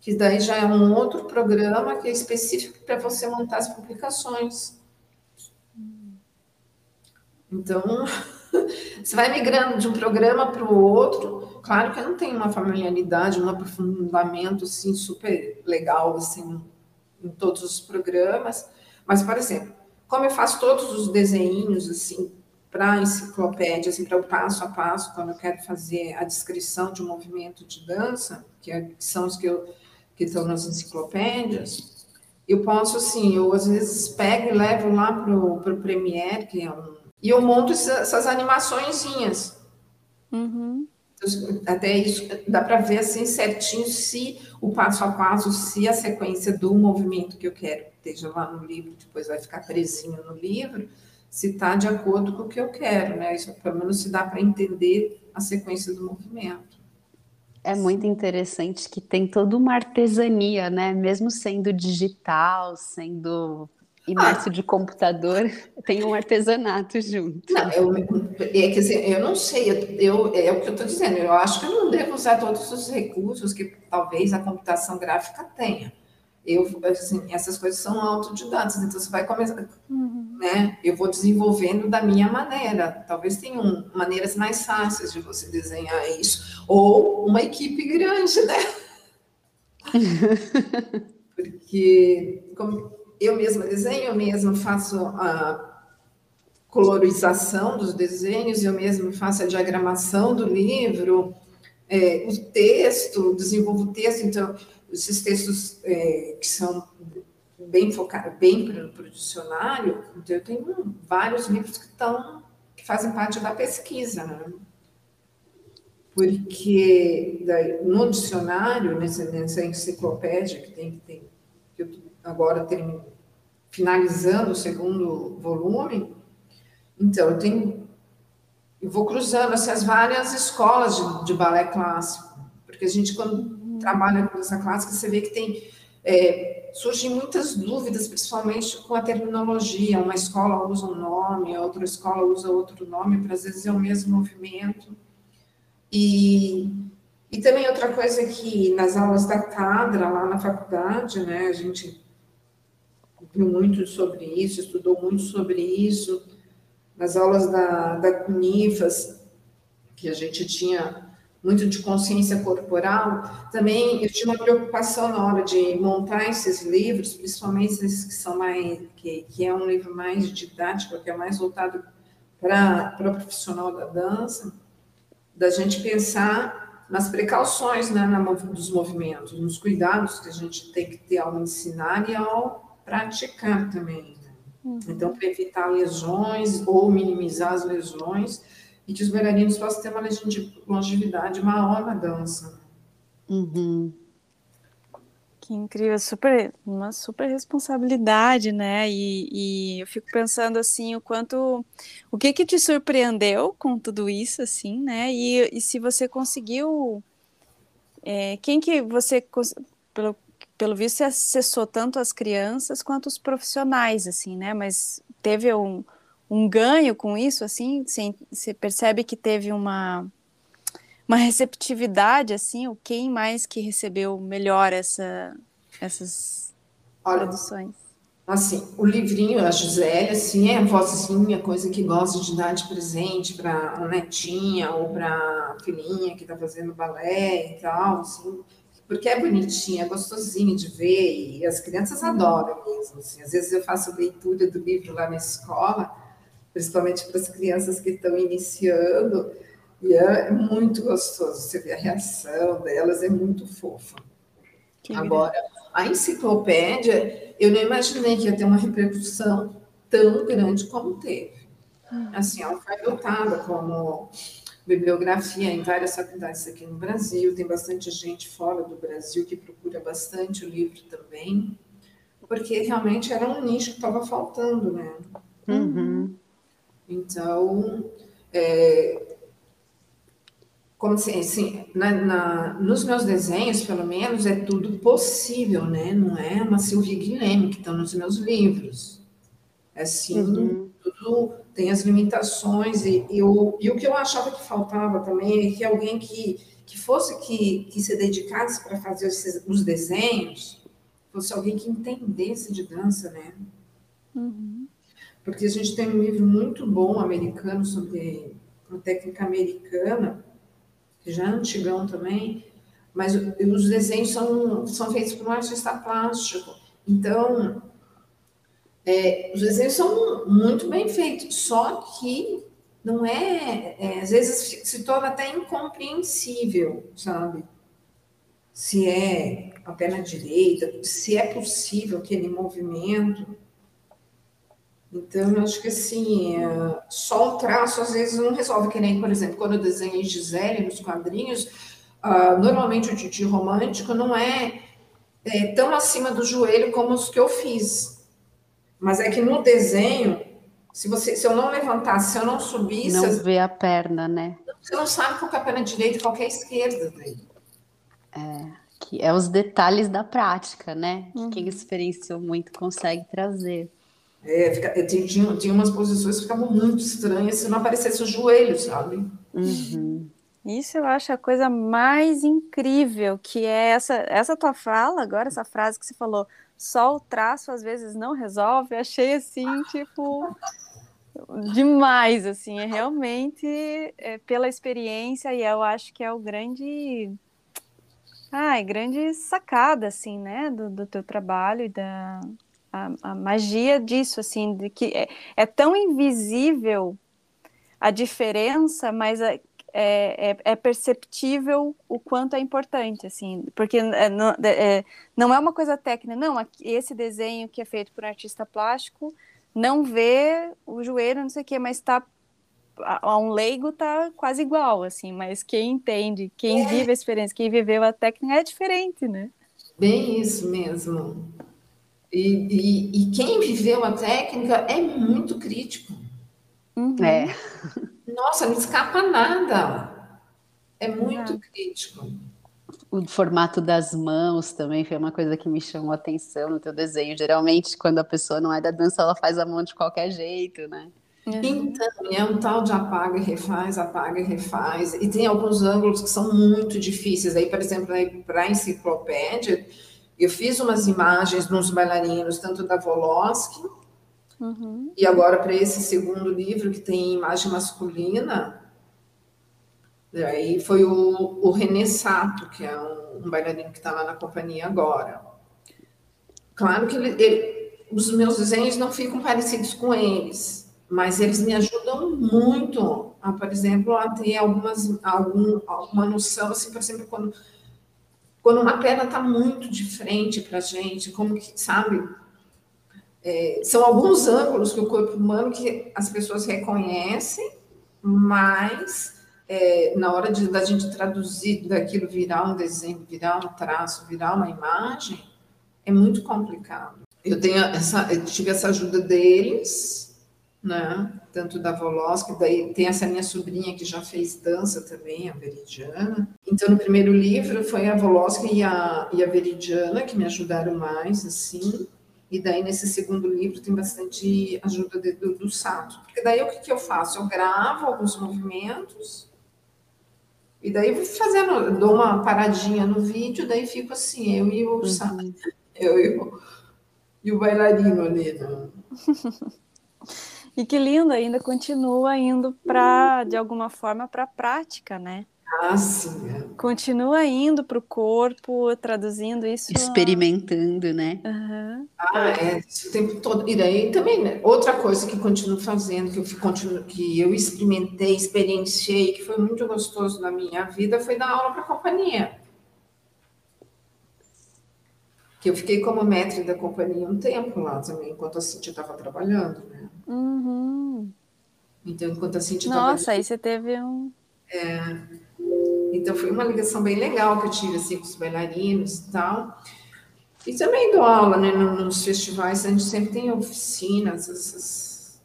Speaker 4: que daí já é um outro programa que é específico para você montar as publicações. Então, <laughs> <laughs> você vai migrando de um programa para o outro. Claro que eu não tenho uma familiaridade, um aprofundamento assim super legal assim em todos os programas, mas por exemplo, como eu faço todos os desenhos assim para enciclopédia, assim para o passo a passo, quando eu quero fazer a descrição de um movimento de dança, que, é, que são os que, eu, que estão nas enciclopédias, eu posso assim, eu às vezes pego e levo lá para o Premiere, que é um e eu monto essas animaçõezinhas. Uhum. Então, até isso dá para ver assim certinho se o passo a passo, se a sequência do movimento que eu quero esteja lá no livro, depois vai ficar presinho no livro, se está de acordo com o que eu quero, né? Isso pelo menos se dá para entender a sequência do movimento.
Speaker 2: É muito interessante que tem toda uma artesania, né? Mesmo sendo digital, sendo imerso ah. de computador, <laughs> tem um artesanato junto.
Speaker 4: Não, eu, é, quer dizer, eu não sei, eu, é o que eu estou dizendo, eu acho que eu não devo usar todos os recursos que talvez a computação gráfica tenha. Eu, assim, essas coisas são autodidatas, então você vai começar, uhum. né? Eu vou desenvolvendo da minha maneira. Talvez tenham maneiras mais fáceis de você desenhar isso, ou uma equipe grande, né? <laughs> Porque, como, eu mesma desenho, eu mesma faço a colorização dos desenhos, eu mesma faço a diagramação do livro, é, o texto, desenvolvo o texto, então, esses textos é, que são bem focados, bem para o dicionário, então eu tenho vários livros que estão, que fazem parte da pesquisa, né? Porque no dicionário, nessa, nessa enciclopédia que tem, que tem que eu agora termino, finalizando o segundo volume, então eu tenho eu vou cruzando essas várias escolas de, de balé clássico, porque a gente quando trabalha com dança clássica, você vê que tem é, surgem muitas dúvidas, principalmente com a terminologia. Uma escola usa um nome, a outra escola usa outro nome, para às vezes é o mesmo movimento. E, e também outra coisa que nas aulas da Cadra, lá na faculdade, né, a gente viu muito sobre isso, estudou muito sobre isso. Nas aulas da, da Cunifas, que a gente tinha muito de consciência corporal, também eu tinha uma preocupação na hora de montar esses livros, principalmente esses que são mais, que, que é um livro mais didático, que é mais voltado para o profissional da dança, da gente pensar nas precauções né, na, dos movimentos, nos cuidados que a gente tem que ter ao ensinar e ao praticar também. Né? Uhum. Então, para evitar lesões ou minimizar as lesões, e que os bailarinos possam ter uma longevidade maior na dança.
Speaker 2: Uhum.
Speaker 1: Que incrível, super, uma super responsabilidade, né? E, e, eu fico pensando assim, o quanto, o que que te surpreendeu com tudo isso, assim, né? E, e se você conseguiu, é, quem que você, pelo, pelo visto, você acessou tanto as crianças quanto os profissionais, assim, né? Mas teve um, um ganho com isso, assim? Você percebe que teve uma, uma receptividade, assim? O quem mais que recebeu melhor essa, essas Olha, produções?
Speaker 4: Assim, o livrinho, a Gisele, assim, é a vozinha, coisa que gosta de dar de presente para a netinha ou para a filhinha que está fazendo balé e tal, assim, porque é bonitinha, é gostosinho de ver e as crianças adoram mesmo. Assim. Às vezes eu faço leitura do livro lá na escola principalmente para as crianças que estão iniciando, e é muito gostoso. Você vê a reação delas, é muito fofa. Que Agora, a enciclopédia, eu não imaginei que ia ter uma repercussão tão grande como teve. Hum. Assim, ela foi adotada como bibliografia em várias faculdades aqui no Brasil, tem bastante gente fora do Brasil que procura bastante o livro também, porque realmente era um nicho que estava faltando, né?
Speaker 2: Uhum.
Speaker 4: Então, é, como assim, assim na, na, nos meus desenhos, pelo menos, é tudo possível, né? Não é uma Silvia Guilherme que estão nos meus livros. É assim, uhum. tudo tem as limitações. E, e, o, e o que eu achava que faltava também é que alguém que, que fosse que, que se dedicasse para fazer os, os desenhos fosse alguém que entendesse de dança, né?
Speaker 1: Uhum
Speaker 4: porque a gente tem um livro muito bom americano sobre a técnica americana, que já é antigão também, mas os desenhos são, são feitos por um artista plástico. Então, é, os desenhos são muito bem feitos, só que não é, é, às vezes se torna até incompreensível, sabe? Se é a perna direita, se é possível aquele movimento. Então, eu acho que assim, é, só um traço às vezes não resolve, que nem, por exemplo, quando eu desenhei Gisele nos quadrinhos, uh, normalmente o Titi romântico não é, é, tão acima do joelho como os que eu fiz. Mas é que no desenho, se, você, se eu não levantasse, se eu não subisse.
Speaker 2: Não vê a perna, né?
Speaker 4: Você não sabe qual é a perna direita e qual é a esquerda dele.
Speaker 2: É, que é os detalhes da prática, né? Uhum. Quem experienciou muito consegue trazer.
Speaker 4: É, fica, tinha, tinha umas posições que ficavam muito estranhas se não aparecesse o joelho, sabe?
Speaker 2: Uhum.
Speaker 1: Isso eu acho a coisa mais incrível, que é essa, essa tua fala agora, essa frase que você falou, só o traço às vezes não resolve, achei assim, tipo, demais, assim, é realmente é, pela experiência e eu acho que é o grande, ai, grande sacada, assim, né, do, do teu trabalho e da, a, a magia disso, assim, de que é, é tão invisível a diferença, mas é, é, é, perceptível o quanto é importante, assim, porque é, não, é, não é uma coisa técnica, não, esse desenho que é feito por um artista plástico não vê o joelho, não sei o quê, mas está a um leigo tá quase igual, assim, mas quem entende, quem é. vive a experiência, quem viveu a técnica é diferente, né?
Speaker 4: Bem isso mesmo. E, e, e, quem viveu a técnica é muito crítico.
Speaker 2: Uhum. É.
Speaker 4: Nossa, não escapa nada. É muito crítico.
Speaker 2: o formato das mãos também foi uma coisa que me chamou a atenção no teu desenho. Geralmente, quando a pessoa não é da dança, ela faz a mão de qualquer jeito, né?
Speaker 4: Então, é um tal de apaga e refaz, apaga e refaz. E tem alguns ângulos que são muito difíceis. Aí, por exemplo, para a enciclopédia, eu fiz umas imagens nos bailarinos, tanto da Voloski, uhum. e agora para esse segundo livro, que tem imagem masculina, aí foi o, o René Sato, que é um, um bailarino que está lá na companhia agora. Claro que ele, ele, os meus desenhos não ficam parecidos com eles, mas eles me ajudam muito, a, por exemplo, a ter algumas, algum, alguma noção, assim, por exemplo, quando, quando uma perna está muito de frente para a gente, como que, sabe? É, são alguns ângulos que o corpo humano que as pessoas reconhecem, mas é, na hora de, da gente traduzir daquilo virar um desenho, virar um traço, virar uma imagem, é muito complicado. Eu tenho essa, eu tive essa ajuda deles, né? Tanto da Voloski, daí tem essa minha sobrinha que já fez dança também, a Veridiana. Então, no primeiro livro foi a Voloski e a, e a Veridiana que me ajudaram mais, assim. E daí, nesse segundo livro, tem bastante ajuda de, do, do Sato. Porque daí, o que, que eu faço? Eu gravo alguns movimentos, e daí vou fazendo, dou uma paradinha no vídeo, daí fico assim, eu e o Sato, uhum. eu e o, e o bailarino ali, né? <laughs>
Speaker 1: E que lindo, ainda continua indo para, de alguma forma, para a prática, né?
Speaker 4: Ah, sim. É.
Speaker 1: Continua indo para o corpo, traduzindo isso.
Speaker 2: Experimentando, né?
Speaker 1: Uhum.
Speaker 4: Ah, é, o tempo todo. E daí também, né? outra coisa que continuo fazendo, que eu, continuo, que eu experimentei, experienciei, que foi muito gostoso na minha vida, foi dar aula para a companhia. Que eu fiquei como mestre da companhia um tempo lá também, enquanto a Cintia estava trabalhando, né?
Speaker 1: Uhum.
Speaker 4: Então, enquanto a Cintia
Speaker 1: Nossa, aí você teve um.
Speaker 4: É, então, foi uma ligação bem legal que eu tive assim, com os bailarinos e tal. E também dou aula né, nos festivais, a gente sempre tem oficinas, essas,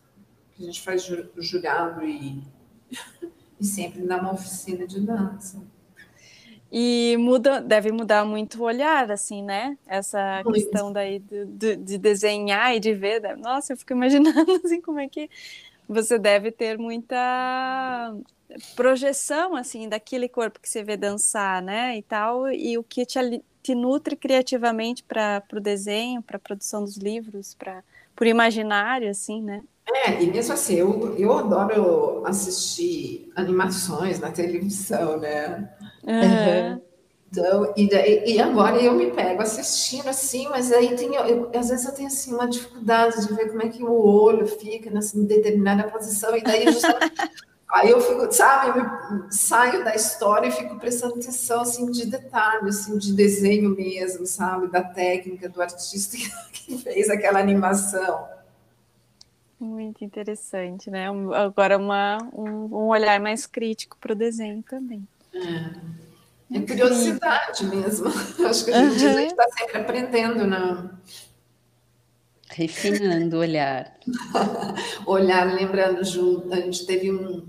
Speaker 4: que a gente faz jurado e, <laughs> e sempre dá uma oficina de dança.
Speaker 1: E muda, deve mudar muito o olhar, assim, né? Essa muito. questão daí de, de, de, desenhar e de ver. Né? Nossa, eu fico imaginando <laughs> assim como é que você deve ter muita projeção assim daquele corpo que você vê dançar, né? E tal, e o que te, te nutre criativamente para o desenho, para a produção dos livros, para por imaginário, assim, né?
Speaker 4: É, e mesmo assim, eu, eu adoro assistir animações na televisão, né?
Speaker 1: Uhum.
Speaker 4: Então, e, daí, e agora eu me pego assistindo assim, mas aí tem, eu, às vezes eu tenho assim uma dificuldade de ver como é que o olho fica nessa determinada posição, e daí aí eu fico, sabe, eu saio da história e fico prestando atenção assim de detalhe, assim, de desenho mesmo, sabe, da técnica do artista <laughs> que fez aquela animação.
Speaker 1: Muito interessante, né? Agora uma, um, um olhar mais crítico para o desenho também.
Speaker 4: É, é curiosidade mesmo. <laughs> Acho que a gente uhum. está sempre aprendendo, né?
Speaker 2: Refinando o olhar. <laughs>
Speaker 4: olhar, lembrando, Ju, a gente teve um,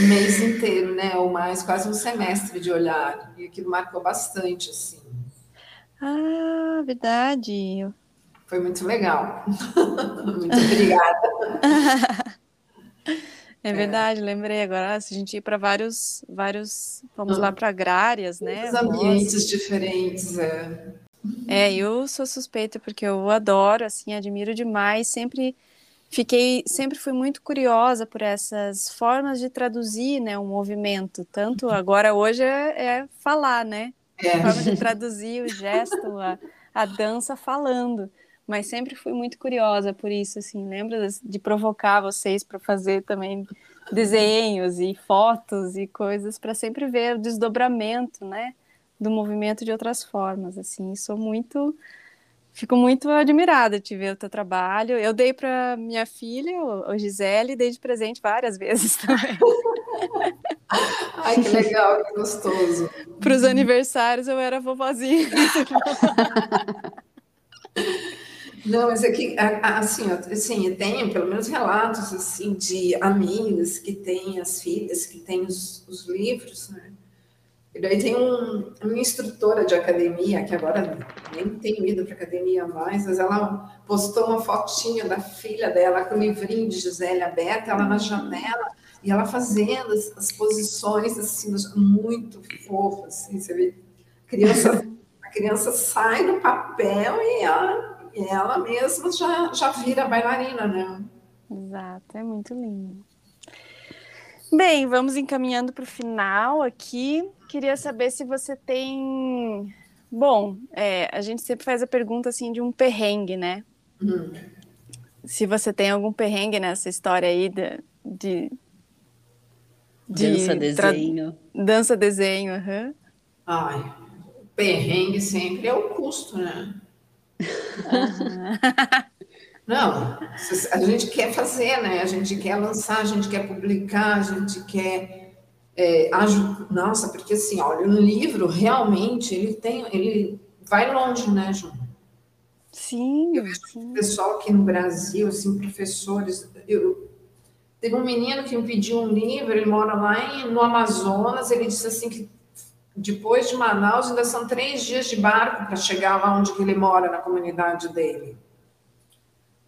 Speaker 4: um mês inteiro, né? Ou mais, quase um semestre de olhar. E aquilo marcou bastante, assim.
Speaker 1: Ah, verdade.
Speaker 4: Foi muito legal. <laughs> muito obrigada. <laughs>
Speaker 1: É verdade, é. lembrei agora. Ah, se a gente ir para vários, vários, vamos ah. lá para agrárias, né?
Speaker 4: Os ambientes Nossa. diferentes, é.
Speaker 1: É, eu sou suspeita porque eu adoro, assim, admiro demais. Sempre fiquei, sempre fui muito curiosa por essas formas de traduzir, né, um movimento. Tanto agora hoje é, é falar, né? É. A forma de traduzir o gesto, a, a dança falando mas sempre fui muito curiosa por isso, assim, lembra de provocar vocês para fazer também desenhos e fotos e coisas para sempre ver o desdobramento, né, do movimento de outras formas, assim, sou muito fico muito admirada de ver o teu trabalho. Eu dei para minha filha, o Gisele, dei de presente várias vezes <laughs> também.
Speaker 4: Ai, que legal, que gostoso.
Speaker 1: Para os aniversários eu era vovozinha. <laughs>
Speaker 4: Não, mas é que, assim, assim, tem pelo menos relatos, assim, de amigas que têm as filhas, que têm os, os livros, né? E daí tem um, uma instrutora de academia, que agora nem tenho ido para academia mais, mas ela postou uma fotinha da filha dela com o livrinho de Gisele aberta, ela na janela, e ela fazendo as, as posições assim, muito fofas, assim, você vê. Criança, a criança sai do papel e ela, e ela mesma já, já vira bailarina, né?
Speaker 1: Exato, é muito lindo. Bem, vamos encaminhando para o final aqui. Queria saber se você tem. Bom, é, a gente sempre faz a pergunta assim de um perrengue, né?
Speaker 4: Hum.
Speaker 1: Se você tem algum perrengue nessa história aí de. de,
Speaker 2: de dança, desenho.
Speaker 1: Tra... Dança, desenho, uhum.
Speaker 4: Ai, perrengue sempre é o custo, né? Não, a gente quer fazer, né? A gente quer lançar, a gente quer publicar, a gente quer é. Nossa, porque assim, olha, um livro realmente ele tem, ele vai longe, né, João?
Speaker 1: Sim,
Speaker 4: eu
Speaker 1: sim.
Speaker 4: pessoal aqui no Brasil, assim, professores, eu, teve um menino que me pediu um livro, ele mora lá em, no Amazonas, ele disse assim que depois de Manaus ainda são três dias de barco para chegar lá onde ele mora, na comunidade dele.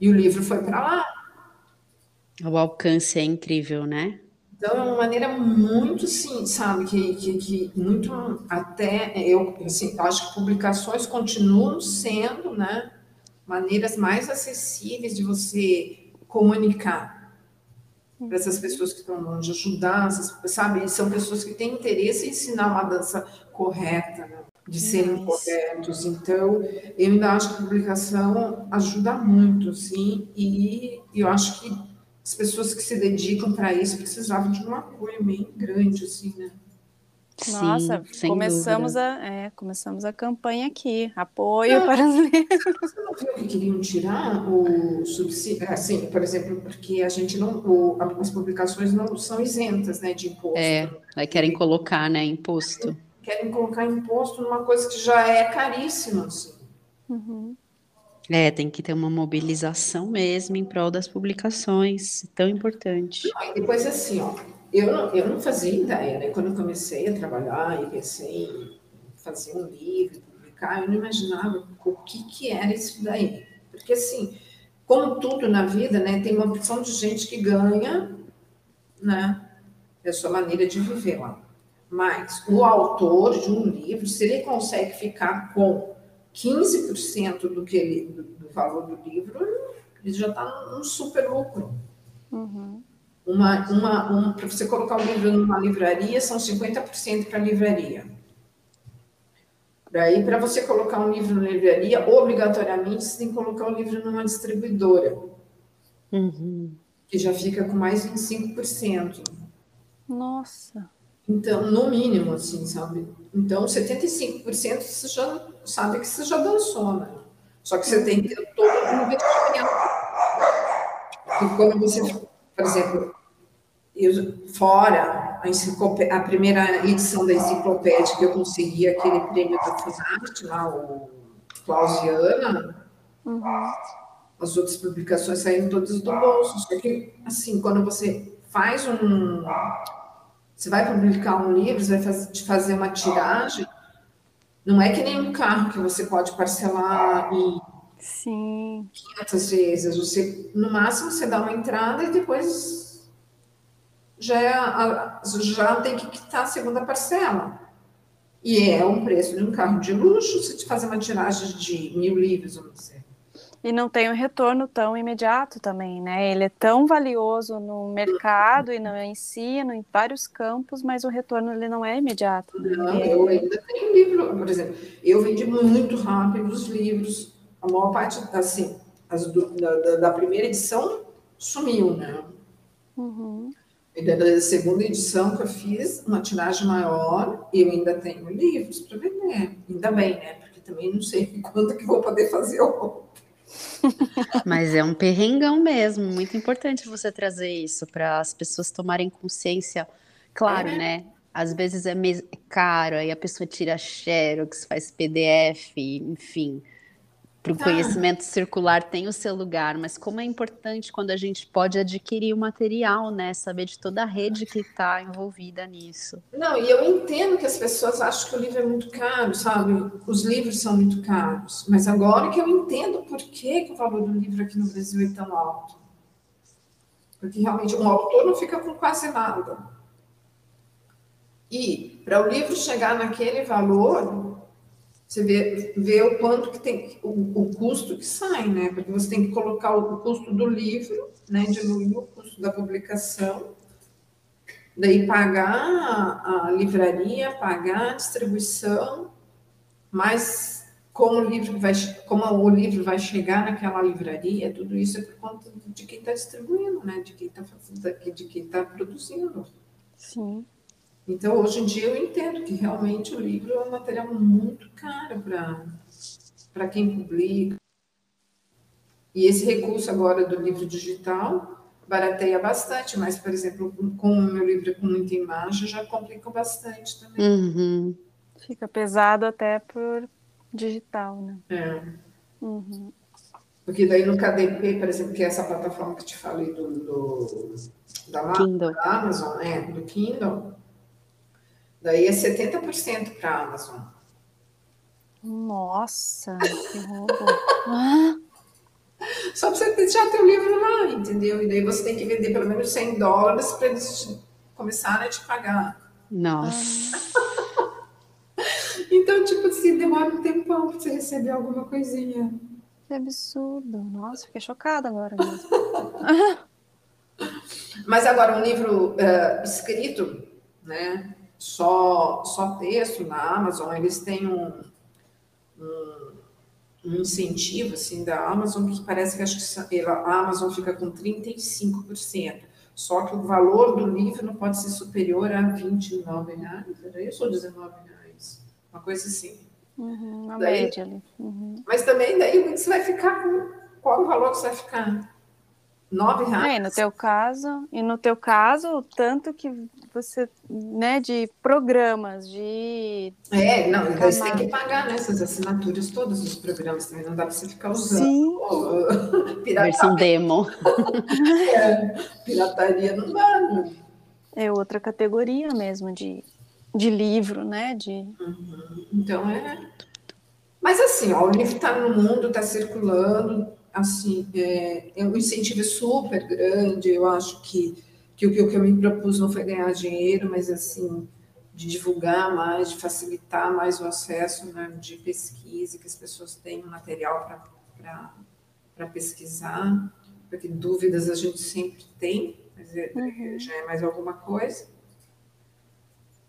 Speaker 4: E o livro foi para lá.
Speaker 2: O alcance é incrível, né?
Speaker 4: Então, é uma maneira muito, sim, sabe, que, que, que muito, até, eu, assim, acho que publicações continuam sendo, né, maneiras mais acessíveis de você comunicar para essas pessoas que estão longe, ajudar, essas, sabe, são pessoas que têm interesse em ensinar uma dança correta, né? de serem corretos. Então, eu ainda acho que a publicação ajuda muito, sim, e eu acho que as pessoas que se dedicam para isso precisavam de um apoio bem grande, assim, né?
Speaker 1: Nossa, Sim, começamos a, é, começamos a campanha aqui, apoio não, para os livros.
Speaker 4: Você <laughs> não viu que queriam tirar o subsídio, assim, por exemplo, porque a gente não, o, as publicações não são isentas, né, de imposto.
Speaker 2: É, aí querem colocar, né, imposto
Speaker 4: querem colocar imposto numa coisa que já é caríssima. Assim.
Speaker 1: Uhum.
Speaker 2: É, tem que ter uma mobilização mesmo em prol das publicações, tão importante.
Speaker 4: Não, depois, assim, ó, eu não, eu não fazia ideia, né? Quando eu comecei a trabalhar e pensei em fazer um livro, publicar, eu não imaginava o que, que era isso daí. Porque, assim, como tudo na vida, né, tem uma opção de gente que ganha, né, é a sua maneira de viver lá. Mas o autor de um livro, se ele consegue ficar com 15% do, que ele, do, do, valor do livro, ele já está num super lucro.
Speaker 1: Uhum.
Speaker 4: Uma, uma, um, para você colocar o livro numa livraria, são 50% para a livraria. Daí, para você colocar um livro na livraria, obrigatoriamente você tem que colocar o livro numa distribuidora.
Speaker 2: Uhum.
Speaker 4: Que já fica com mais 25%.
Speaker 1: Nossa!
Speaker 4: Então, no mínimo, assim, sabe? Então, 75% você já sabe que você já dançou, né? Só que você tem que ter todo o investimento. E quando você, por exemplo, eu, fora a, a primeira edição da enciclopédia que eu consegui aquele prêmio da Fusarte, lá, o Clausiana,
Speaker 1: uhum.
Speaker 4: as outras publicações saíram todas do bolso. Só que, assim, quando você faz um você vai publicar um livro, você vai fazer uma tiragem, não é que nem um carro que você pode parcelar em
Speaker 1: Sim.
Speaker 4: 500 vezes. Você, no máximo, você dá uma entrada e depois já, é já tem que quitar a segunda parcela. E é um preço de um carro de luxo se te fazer uma tiragem de mil livros, vamos dizer.
Speaker 1: E não tem um retorno tão imediato também, né? Ele é tão valioso no mercado e no ensino, em vários campos, mas o retorno ele não é imediato.
Speaker 4: Não, eu ainda tenho livro, por exemplo, eu vendi muito rápido os livros, a maior parte, assim, as do, da, da, primeira edição sumiu, né?
Speaker 1: Uhum.
Speaker 4: E da segunda edição que eu fiz, uma tiragem maior, eu ainda tenho livros para vender. Ainda bem, né? Porque também não sei <laughs> quando que vou poder fazer outro.
Speaker 2: Mas é um perrengão mesmo, muito importante você trazer isso para as pessoas tomarem consciência. Claro, é. né? Às vezes é, é caro, aí a pessoa tira xerox, faz PDF, enfim. Para o
Speaker 4: Tá.
Speaker 2: conhecimento circular tem o seu lugar, mas como é importante quando a gente pode adquirir o material, né? Saber de toda a rede que está envolvida nisso.
Speaker 4: Não, e eu entendo que as pessoas acham que o livro é muito caro, sabe? Os livros são muito caros. Mas agora que eu entendo por que, que o valor do livro aqui no Brasil é tão alto. Porque realmente um autor não fica com quase nada. E para o livro chegar naquele valor, você vê, vê o quanto que tem, o, o custo que sai, né? Porque você tem que colocar o custo do livro, né? Diluir o custo da publicação, daí pagar a, a livraria, pagar a distribuição, mas como o livro vai, como o livro vai chegar naquela livraria, tudo isso é por conta de quem está distribuindo, né? De quem está de quem está produzindo.
Speaker 1: Sim.
Speaker 4: Então, hoje em dia, eu entendo que realmente o livro é um material muito caro para quem publica. E esse recurso agora do livro digital barateia bastante, mas, por exemplo, com o meu livro com muita imagem, já complica bastante também.
Speaker 2: Uhum.
Speaker 1: Fica pesado até por digital, né?
Speaker 4: É.
Speaker 1: Uhum.
Speaker 4: Porque daí no KDP, por exemplo, que é essa plataforma que te falei do, do da, Amazon, é, do Kindle, daí é 70% para a Amazon.
Speaker 1: Nossa, que roubo. <laughs> Ah,
Speaker 4: Só para você deixar teu livro lá, entendeu? E daí você tem que vender pelo menos 100 dólares para eles te- começarem a te pagar.
Speaker 2: Nossa. <laughs>
Speaker 4: Então, tipo assim, demora um tempão para você receber alguma coisinha.
Speaker 1: que absurdo. Nossa, fiquei chocada agora mesmo. <laughs>
Speaker 4: Mas agora, um livro eh, escrito, né? Só, só texto na Amazon, eles têm um, um, um incentivo assim, da Amazon que parece que, acho que a Amazon fica com 35%. Só que o valor do livro não pode ser superior a 29 reais, era isso? Ou 19 reais? Uma coisa assim.
Speaker 1: Uhum, uma
Speaker 4: Daí-
Speaker 1: média ali. Uhum.
Speaker 4: Mas também daí você vai ficar com. Qual o valor que você vai ficar? Nove reais?
Speaker 1: É, no teu caso, e no teu caso, o tanto que você, né, de programas, de
Speaker 4: É, não, e daí você tem que pagar né, essas assinaturas todas dos programas também. Não dá para você ficar usando.
Speaker 1: Sim. <laughs>
Speaker 4: Pirata-
Speaker 2: Versão demo. <laughs>
Speaker 4: pirataria não dá, né?
Speaker 1: é outra categoria mesmo de, de livro, né? De
Speaker 4: Então é. Mas assim, ó, o livro está no mundo, está circulando, assim, é, é um incentivo super grande. Eu acho que, que o que eu me propus não foi ganhar dinheiro, mas assim, de divulgar mais, de facilitar mais o acesso né, de pesquisa, que as pessoas tenham material para pesquisar, porque dúvidas a gente sempre tem, mas é- já é mais alguma coisa.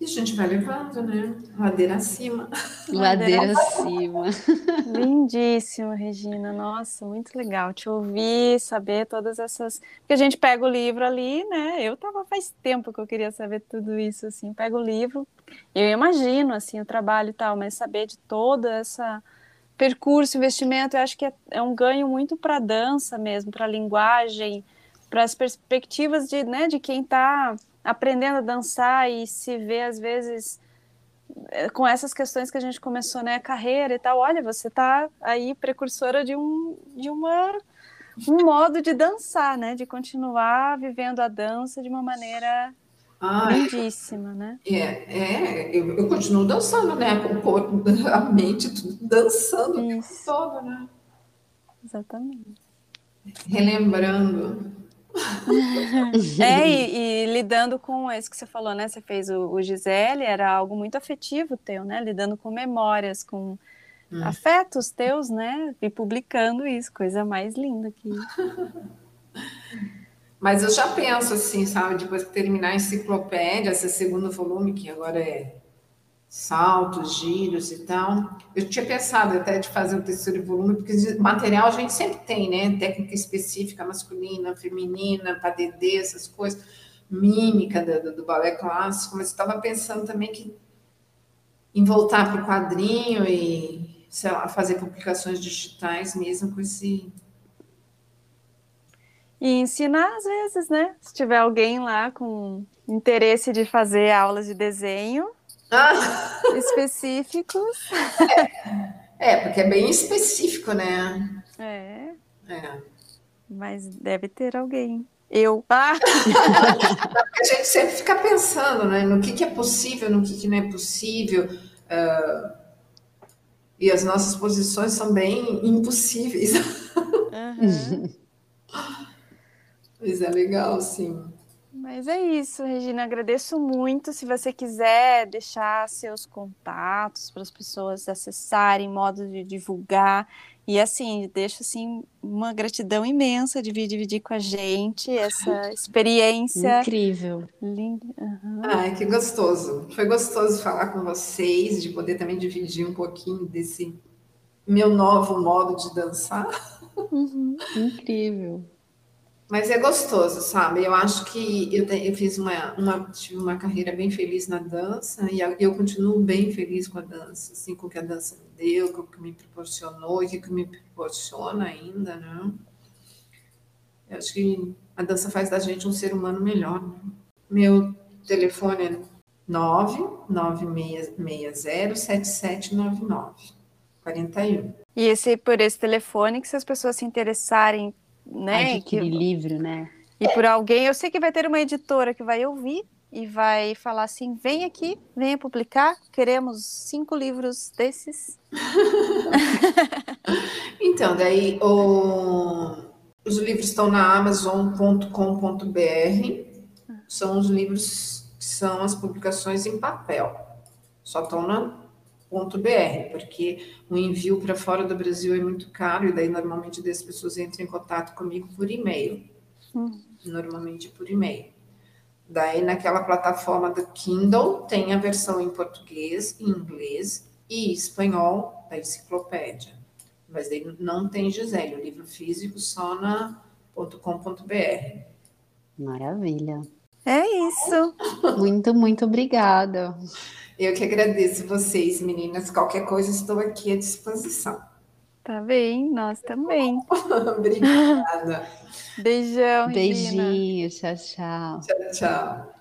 Speaker 4: E a gente vai levando, né? Ladeira acima. <laughs>
Speaker 2: Ladeira acima. <laughs>
Speaker 1: Lindíssimo, Regina. Nossa, muito legal te ouvir, saber todas essas. Porque a gente pega o livro ali, né? Eu tava faz tempo que eu queria saber tudo isso, assim. Pega o livro, eu imagino, assim, o trabalho e tal, mas saber de toda essa percurso, investimento, eu acho que é, é um ganho muito para a dança mesmo, para a linguagem, para as perspectivas de, né, de quem está aprendendo a dançar e se vê às vezes eh, com essas questões que a gente começou, né, a carreira e tal. Olha, você está aí precursora de um de uma um modo de dançar, né, de continuar vivendo a dança de uma maneira
Speaker 4: Ah,
Speaker 1: lindíssima, né?
Speaker 4: é, é eu, eu continuo dançando, né? Com o corpo, <laughs> a mente, tudo dançando o tempo
Speaker 1: Isso.
Speaker 4: todo, né?
Speaker 1: Exatamente.
Speaker 4: Relembrando. <laughs>
Speaker 1: É, e, e lidando com isso que você falou, né? Você fez o, o Gisele, era algo muito afetivo teu, né? Lidando com memórias, com
Speaker 4: Hum.
Speaker 1: afetos teus, né? E publicando isso, coisa mais linda que. <laughs>
Speaker 4: Mas eu já penso assim, sabe? Depois que terminar a enciclopédia, esse segundo volume, que agora é saltos, giros e tal. Eu tinha pensado até de fazer o terceiro volume, porque de material a gente sempre tem, né? Técnica específica, masculina, feminina, padedê, essas coisas, mímica do, do, balé clássico, mas estava pensando também que em voltar para o quadrinho e, sei lá, fazer publicações digitais mesmo com esse.
Speaker 1: E ensinar às vezes, né? Se tiver alguém lá com interesse de fazer aulas de desenho
Speaker 4: Ah!
Speaker 1: específicos.
Speaker 4: É, porque é bem específico, né?
Speaker 1: É,
Speaker 4: É.
Speaker 1: mas deve ter alguém. Eu. Ah! <laughs>
Speaker 4: A gente sempre fica pensando, né, no que, que é possível, no que, que não é possível. ah, e as nossas posições são bem impossíveis.
Speaker 1: Aham. <laughs>
Speaker 4: Mas é legal, sim.
Speaker 1: Mas é isso, Regina. Agradeço muito. Se você quiser deixar seus contatos para as pessoas acessarem, modo de divulgar. E assim, deixo assim uma gratidão imensa de vir dividir com a gente essa <laughs> experiência
Speaker 2: Incrível.
Speaker 1: linda. Aham.
Speaker 4: Ai, que gostoso. Foi gostoso falar com vocês, de poder também dividir um pouquinho desse meu novo modo de dançar.
Speaker 1: Uhum.
Speaker 2: Incrível.
Speaker 4: Mas é gostoso, sabe? Eu acho que eu, eu fiz uma, uma, tive uma carreira bem feliz na dança e eu, eu continuo bem feliz com a dança, assim, com o que a dança me deu, com o que me proporcionou e o que me proporciona ainda, né? Eu acho que a dança faz da gente um ser humano melhor, né? Meu telefone é 996607799 41.
Speaker 1: E esse por esse telefone que se as pessoas se interessarem, né, que-
Speaker 2: Adquirir livro, né?
Speaker 1: e por alguém, eu sei que vai ter uma editora que vai ouvir e vai falar assim: vem aqui, venha publicar, queremos cinco livros desses. <laughs>
Speaker 4: Então, daí o- os livros estão na Amazon.com.br. São os livros que são as publicações em papel. Só estão na .br, porque o envio para fora do Brasil é muito caro e daí normalmente as pessoas entram em contato comigo por e-mail.
Speaker 1: Hum.
Speaker 4: Normalmente por e-mail. Daí naquela plataforma do Kindle tem a versão em português, em inglês e espanhol da enciclopédia. Mas daí não tem Gisele, o livro físico só na .com.br.
Speaker 2: Maravilha.
Speaker 1: É isso.
Speaker 2: Muito, muito obrigada.
Speaker 4: Eu que agradeço vocês, meninas. Qualquer coisa estou aqui à disposição.
Speaker 1: Tá bem, nós também. <laughs>
Speaker 4: Obrigada.
Speaker 1: Beijão, Regina.
Speaker 2: Beijinho, tchau, tchau.
Speaker 4: Tchau, tchau.